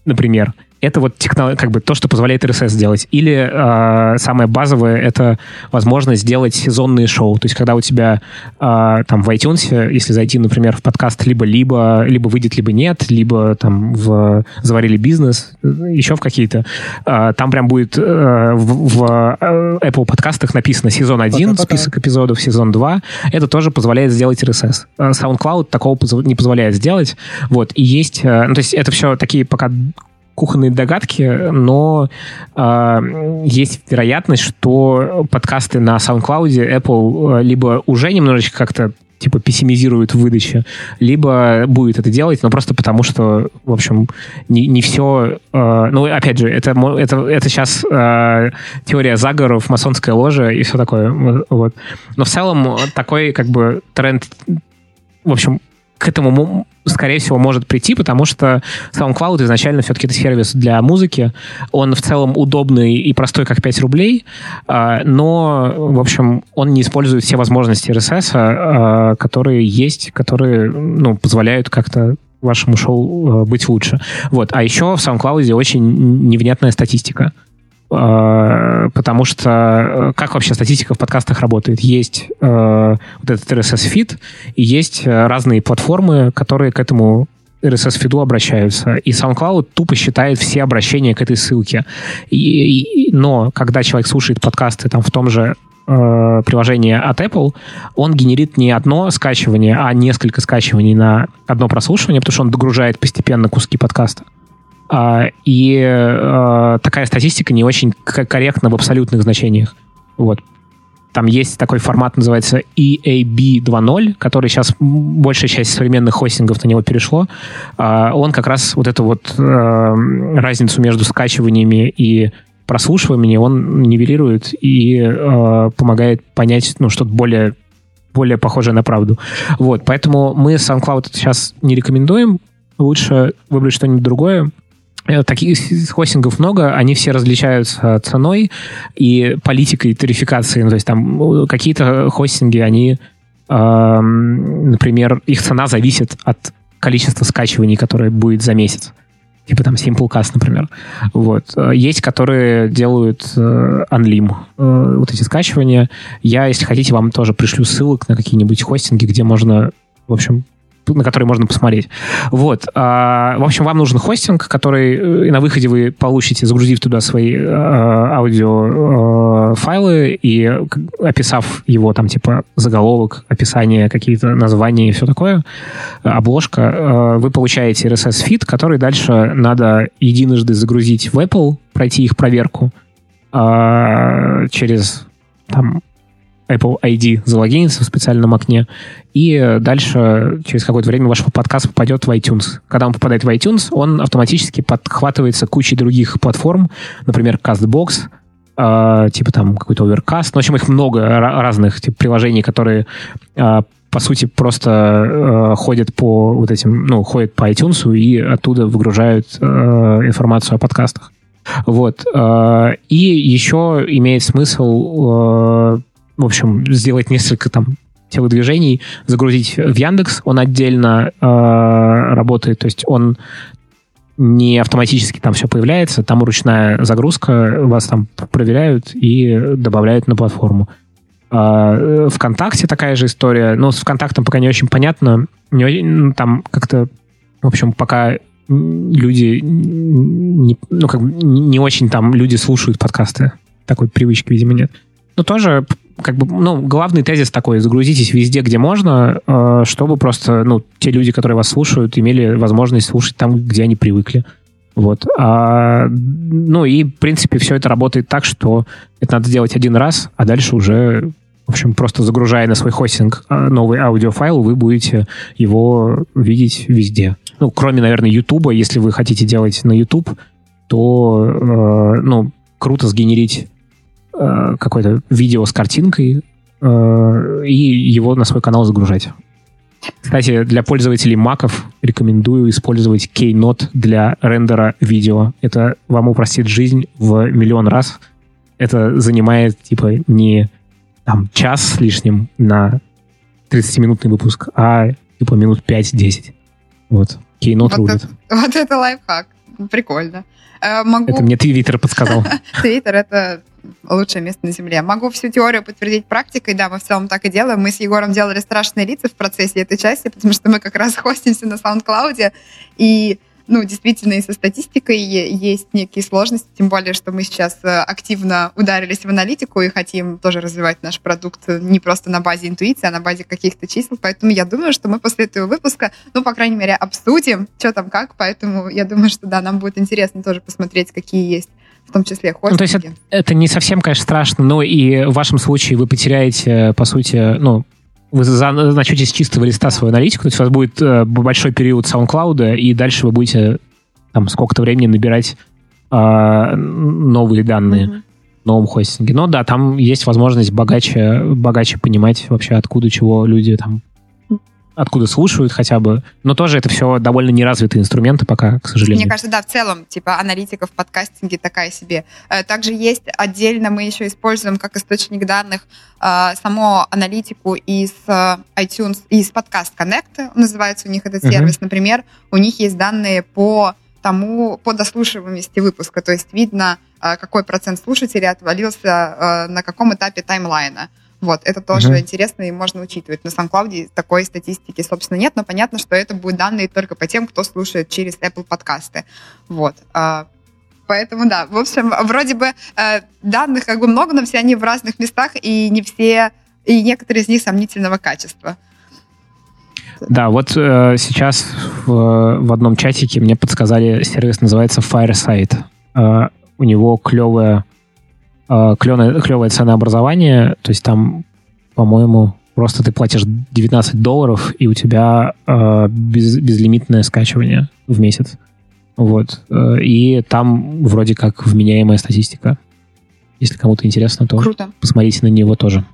[SPEAKER 4] например это вот технолог, как бы то, что позволяет RSS сделать. Или э, самое базовое — это возможность сделать сезонные шоу. То есть когда у тебя э, там в iTunes, если зайти, например, в подкаст либо-либо, либо выйдет, либо нет, либо там в «Заварили бизнес», еще в какие-то, э, там прям будет э, в, в Apple подкастах написано сезон 1, Пока-пока. список эпизодов, сезон 2. Это тоже позволяет сделать RSS. SoundCloud такого не позволяет сделать. Вот. И есть... Ну, то есть это все такие пока кухонные догадки, но э, есть вероятность, что подкасты на SoundCloud Apple э, либо уже немножечко как-то типа пессимизирует в выдаче, либо будет это делать, но просто потому что, в общем, не, не все... Э, ну, опять же, это, это, это сейчас э, теория заговоров, масонская ложа и все такое. Вот. Но в целом такой как бы тренд в общем, к этому, скорее всего, может прийти, потому что SoundCloud изначально все-таки это сервис для музыки. Он в целом удобный и простой, как 5 рублей, а, но, в общем, он не использует все возможности RSS, а, которые есть, которые ну, позволяют как-то вашему шоу а, быть лучше. Вот. А еще в SoundCloud очень невнятная статистика. Э, потому что э, как вообще статистика в подкастах работает? Есть э, вот этот RSS-фид, и есть разные платформы, которые к этому RSS-фиду обращаются. И SoundCloud тупо считает все обращения к этой ссылке. И, и, но когда человек слушает подкасты там в том же э, приложении от Apple, он генерит не одно скачивание, а несколько скачиваний на одно прослушивание, потому что он догружает постепенно куски подкаста. А, и а, такая статистика не очень корректна в абсолютных значениях. Вот. Там есть такой формат, называется EAB 2.0, который сейчас большая часть современных хостингов на него перешло. А, он как раз вот эту вот разницу между скачиваниями и прослушиваниями он нивелирует и помогает понять ну, что-то более более похожее на правду. Вот, поэтому мы SoundCloud сейчас не рекомендуем. Лучше выбрать что-нибудь другое. Э, таких хостингов много, они все различаются ценой и политикой тарификации. Ну, то есть там ну, какие-то хостинги, они, э, например, их цена зависит от количества скачиваний, которое будет за месяц. Типа там Simplecast, например. Вот. Есть, которые делают э, Unlim, э, вот эти скачивания. Я, если хотите, вам тоже пришлю ссылок на какие-нибудь хостинги, где можно, в общем, на который можно посмотреть. Вот. А, в общем, вам нужен хостинг, который э, на выходе вы получите, загрузив туда свои э, аудио э, и описав его там типа заголовок, описание, какие-то названия и все такое, обложка, вы получаете RSS-фид, который дальше надо единожды загрузить в Apple, пройти их проверку через там Apple ID залогиниться в специальном окне, и дальше через какое-то время ваш подкаст попадет в iTunes. Когда он попадает в iTunes, он автоматически подхватывается кучей других платформ, например, CastBox, э, типа там какой-то Overcast. Ну, в общем, их много разных типа, приложений, которые э, по сути, просто э, ходят по вот этим, ну, ходят по iTunes и оттуда выгружают э, информацию о подкастах. Вот. Э, и еще имеет смысл э, в общем, сделать несколько там телодвижений, загрузить в Яндекс, он отдельно э, работает, то есть он не автоматически там все появляется, там ручная загрузка, вас там проверяют и добавляют на платформу. А, ВКонтакте такая же история, но с ВКонтактом пока не очень понятно, не, ну, там как-то, в общем, пока люди не, ну, как, не очень там люди слушают подкасты. Такой привычки, видимо, нет. Но тоже как бы, ну, главный тезис такой, загрузитесь везде, где можно, э, чтобы просто, ну, те люди, которые вас слушают, имели возможность слушать там, где они привыкли. Вот. А, ну и, в принципе, все это работает так, что это надо делать один раз, а дальше уже, в общем, просто загружая на свой хостинг э, новый аудиофайл, вы будете его видеть везде. ну, кроме, наверное, Ютуба, если вы хотите делать на YouTube, то, э, ну, круто сгенерить э, какое-то видео с картинкой э, и его на свой канал загружать. Кстати, для пользователей маков рекомендую использовать Keynote для рендера видео. Это вам упростит жизнь в миллион раз. Это занимает, типа, не там, час с лишним на 30-минутный выпуск, а типа минут 5-10. Вот. Keynote вот рулит.
[SPEAKER 1] Это, вот это лайфхак. Прикольно.
[SPEAKER 4] Э, могу... Это мне Твиттер подсказал.
[SPEAKER 1] Твиттер — это лучшее место на Земле. Могу всю теорию подтвердить практикой, да, мы в целом так и делаем. Мы с Егором делали страшные лица в процессе этой части, потому что мы как раз хостимся на SoundCloud, и ну, действительно, и со статистикой есть некие сложности, тем более, что мы сейчас э, активно ударились в аналитику и хотим тоже развивать наш продукт не просто на базе интуиции, а на базе каких-то чисел. Поэтому я думаю, что мы после этого выпуска, ну, по крайней мере, обсудим, что там как. Поэтому я думаю, что да, нам будет интересно тоже посмотреть, какие есть в том числе хостинги. Ну,
[SPEAKER 4] то есть это, это не совсем, конечно, страшно, но и в вашем случае вы потеряете, по сути, ну, вы начнете с чистого листа свою аналитику, то есть у вас будет э, большой период SoundCloud, и дальше вы будете там сколько-то времени набирать э, новые данные mm-hmm. в новом хостинге. Но да, там есть возможность богаче, богаче понимать вообще, откуда чего люди там откуда слушают хотя бы. Но тоже это все довольно неразвитые инструменты пока, к сожалению.
[SPEAKER 1] Мне кажется, да, в целом, типа, аналитика в подкастинге такая себе. Э, также есть отдельно, мы еще используем как источник данных э, саму аналитику из э, iTunes, из Podcast Connect, называется у них этот сервис, uh-huh. например. У них есть данные по тому, по дослушиваемости выпуска, то есть видно, какой процент слушателей отвалился на каком этапе таймлайна. Вот, это тоже uh-huh. интересно и можно учитывать. На SoundCloud такой статистики, собственно, нет, но понятно, что это будут данные только по тем, кто слушает через Apple подкасты. Вот. А, поэтому, да, в общем, вроде бы э, данных как бы много, но все они в разных местах, и не все, и некоторые из них сомнительного качества.
[SPEAKER 4] Да, вот э, сейчас в, в одном чатике мне подсказали, сервис называется Fireside. Э, у него клевая клевое, клевое ценообразование, то есть там, по-моему, просто ты платишь 19 долларов, и у тебя э, без, безлимитное скачивание в месяц. Вот. Э, и там вроде как вменяемая статистика. Если кому-то интересно, то Круто. посмотрите на него тоже.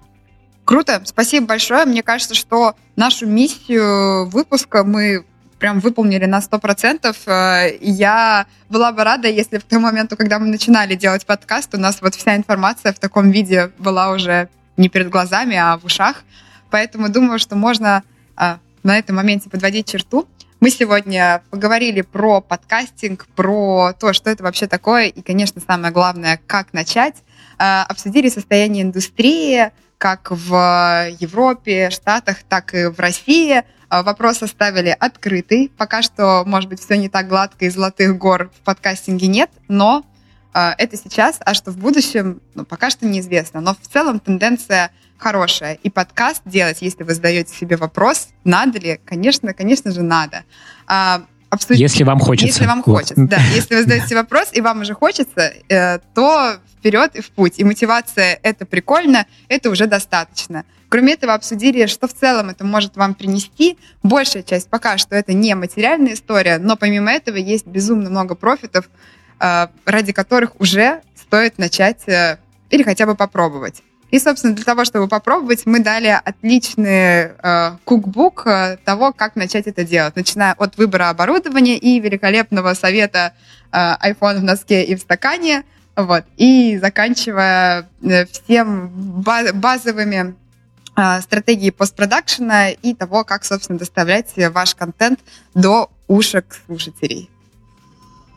[SPEAKER 1] Круто, спасибо большое. Мне кажется, что нашу миссию выпуска мы прям выполнили на 100%. Э, я была бы рада, если в том моменту, когда мы начинали делать подкаст, у нас вот вся информация в таком виде была уже не перед глазами, а в ушах. Поэтому думаю, что можно э, на этом моменте подводить черту. Мы сегодня поговорили про подкастинг, про то, что это вообще такое, и, конечно, самое главное, как начать. Э, обсудили состояние индустрии, как в Европе, Штатах, так и в России. А, вопрос оставили открытый. Пока что, может быть, все не так гладко и золотых гор в подкастинге нет, но а, это сейчас, а что в будущем, ну, пока что неизвестно. Но в целом тенденция хорошая. И подкаст делать, если вы задаете себе вопрос, надо ли, конечно, конечно же, надо.
[SPEAKER 4] А, обсудить. Если вам хочется.
[SPEAKER 1] Если вам вот. хочется, да. Если вы задаете вопрос, и вам уже хочется, э, то вперед и в путь. И мотивация — это прикольно, это уже достаточно. Кроме этого, обсудили, что в целом это может вам принести. Большая часть пока что это не материальная история, но помимо этого есть безумно много профитов, э, ради которых уже стоит начать э, или хотя бы попробовать. И, собственно, для того, чтобы попробовать, мы дали отличный э, кукбук э, того, как начать это делать, начиная от выбора оборудования и великолепного совета э, iPhone в носке и в стакане, вот, и заканчивая всем базовыми стратегии постпродакшена и того, как, собственно, доставлять ваш контент до ушек слушателей.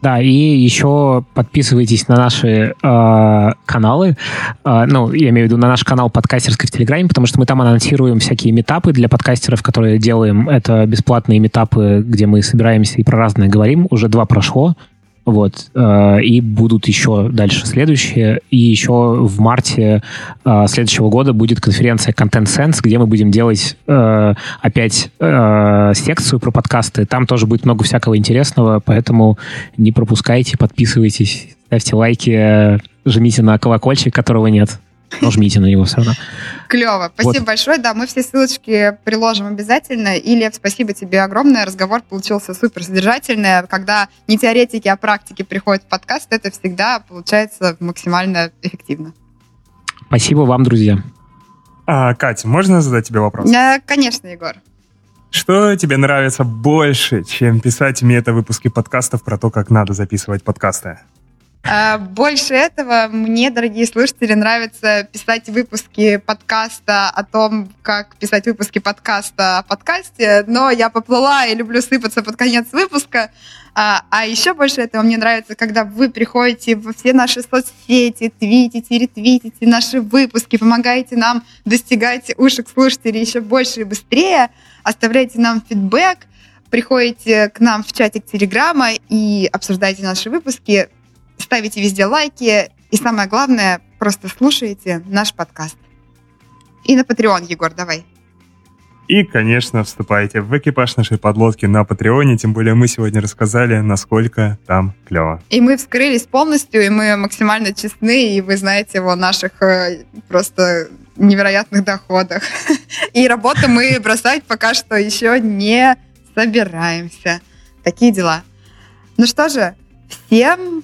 [SPEAKER 4] Да, и еще подписывайтесь на наши э, каналы, э, ну, я имею в виду на наш канал подкастерской в Телеграме, потому что мы там анонсируем всякие метапы для подкастеров, которые делаем. Это бесплатные метапы, где мы собираемся и про разное говорим. Уже два прошло. Вот. Э, и будут еще дальше следующие. И еще в марте э, следующего года будет конференция Content Sense, где мы будем делать э, опять секцию про подкасты. Там тоже будет много всякого интересного, поэтому не пропускайте, подписывайтесь, ставьте лайки, жмите на колокольчик, которого нет. Нажмите на него все равно.
[SPEAKER 1] Клево. Спасибо вот. большое. Да, мы все ссылочки приложим обязательно. И, Лев, спасибо тебе огромное. Разговор получился супер содержательный. Когда не теоретики, а практики приходят в подкаст, это всегда получается максимально эффективно.
[SPEAKER 4] Спасибо вам, друзья.
[SPEAKER 2] А, Катя, можно задать тебе вопрос?
[SPEAKER 1] Да, конечно, Егор.
[SPEAKER 2] Что тебе нравится больше, чем писать мета-выпуски подкастов про то, как надо записывать подкасты?
[SPEAKER 1] А, больше этого мне, дорогие слушатели, нравится писать выпуски подкаста о том, как писать выпуски подкаста о подкасте, но я поплыла и люблю сыпаться под конец выпуска. А, а еще больше этого мне нравится, когда вы приходите во все наши соцсети, твитите, ретвитите наши выпуски, помогаете нам достигать ушек слушателей еще больше и быстрее, оставляете нам фидбэк, приходите к нам в чатик Телеграма и обсуждаете наши выпуски ставите везде лайки и самое главное, просто слушайте наш подкаст. И на Patreon, Егор, давай.
[SPEAKER 2] И, конечно, вступайте в экипаж нашей подлодки на Патреоне, тем более мы сегодня рассказали, насколько там клево.
[SPEAKER 1] И мы вскрылись полностью, и мы максимально честны, и вы знаете о наших э, просто невероятных доходах. И работу мы бросать пока что еще не собираемся. Такие дела. Ну что же, Всем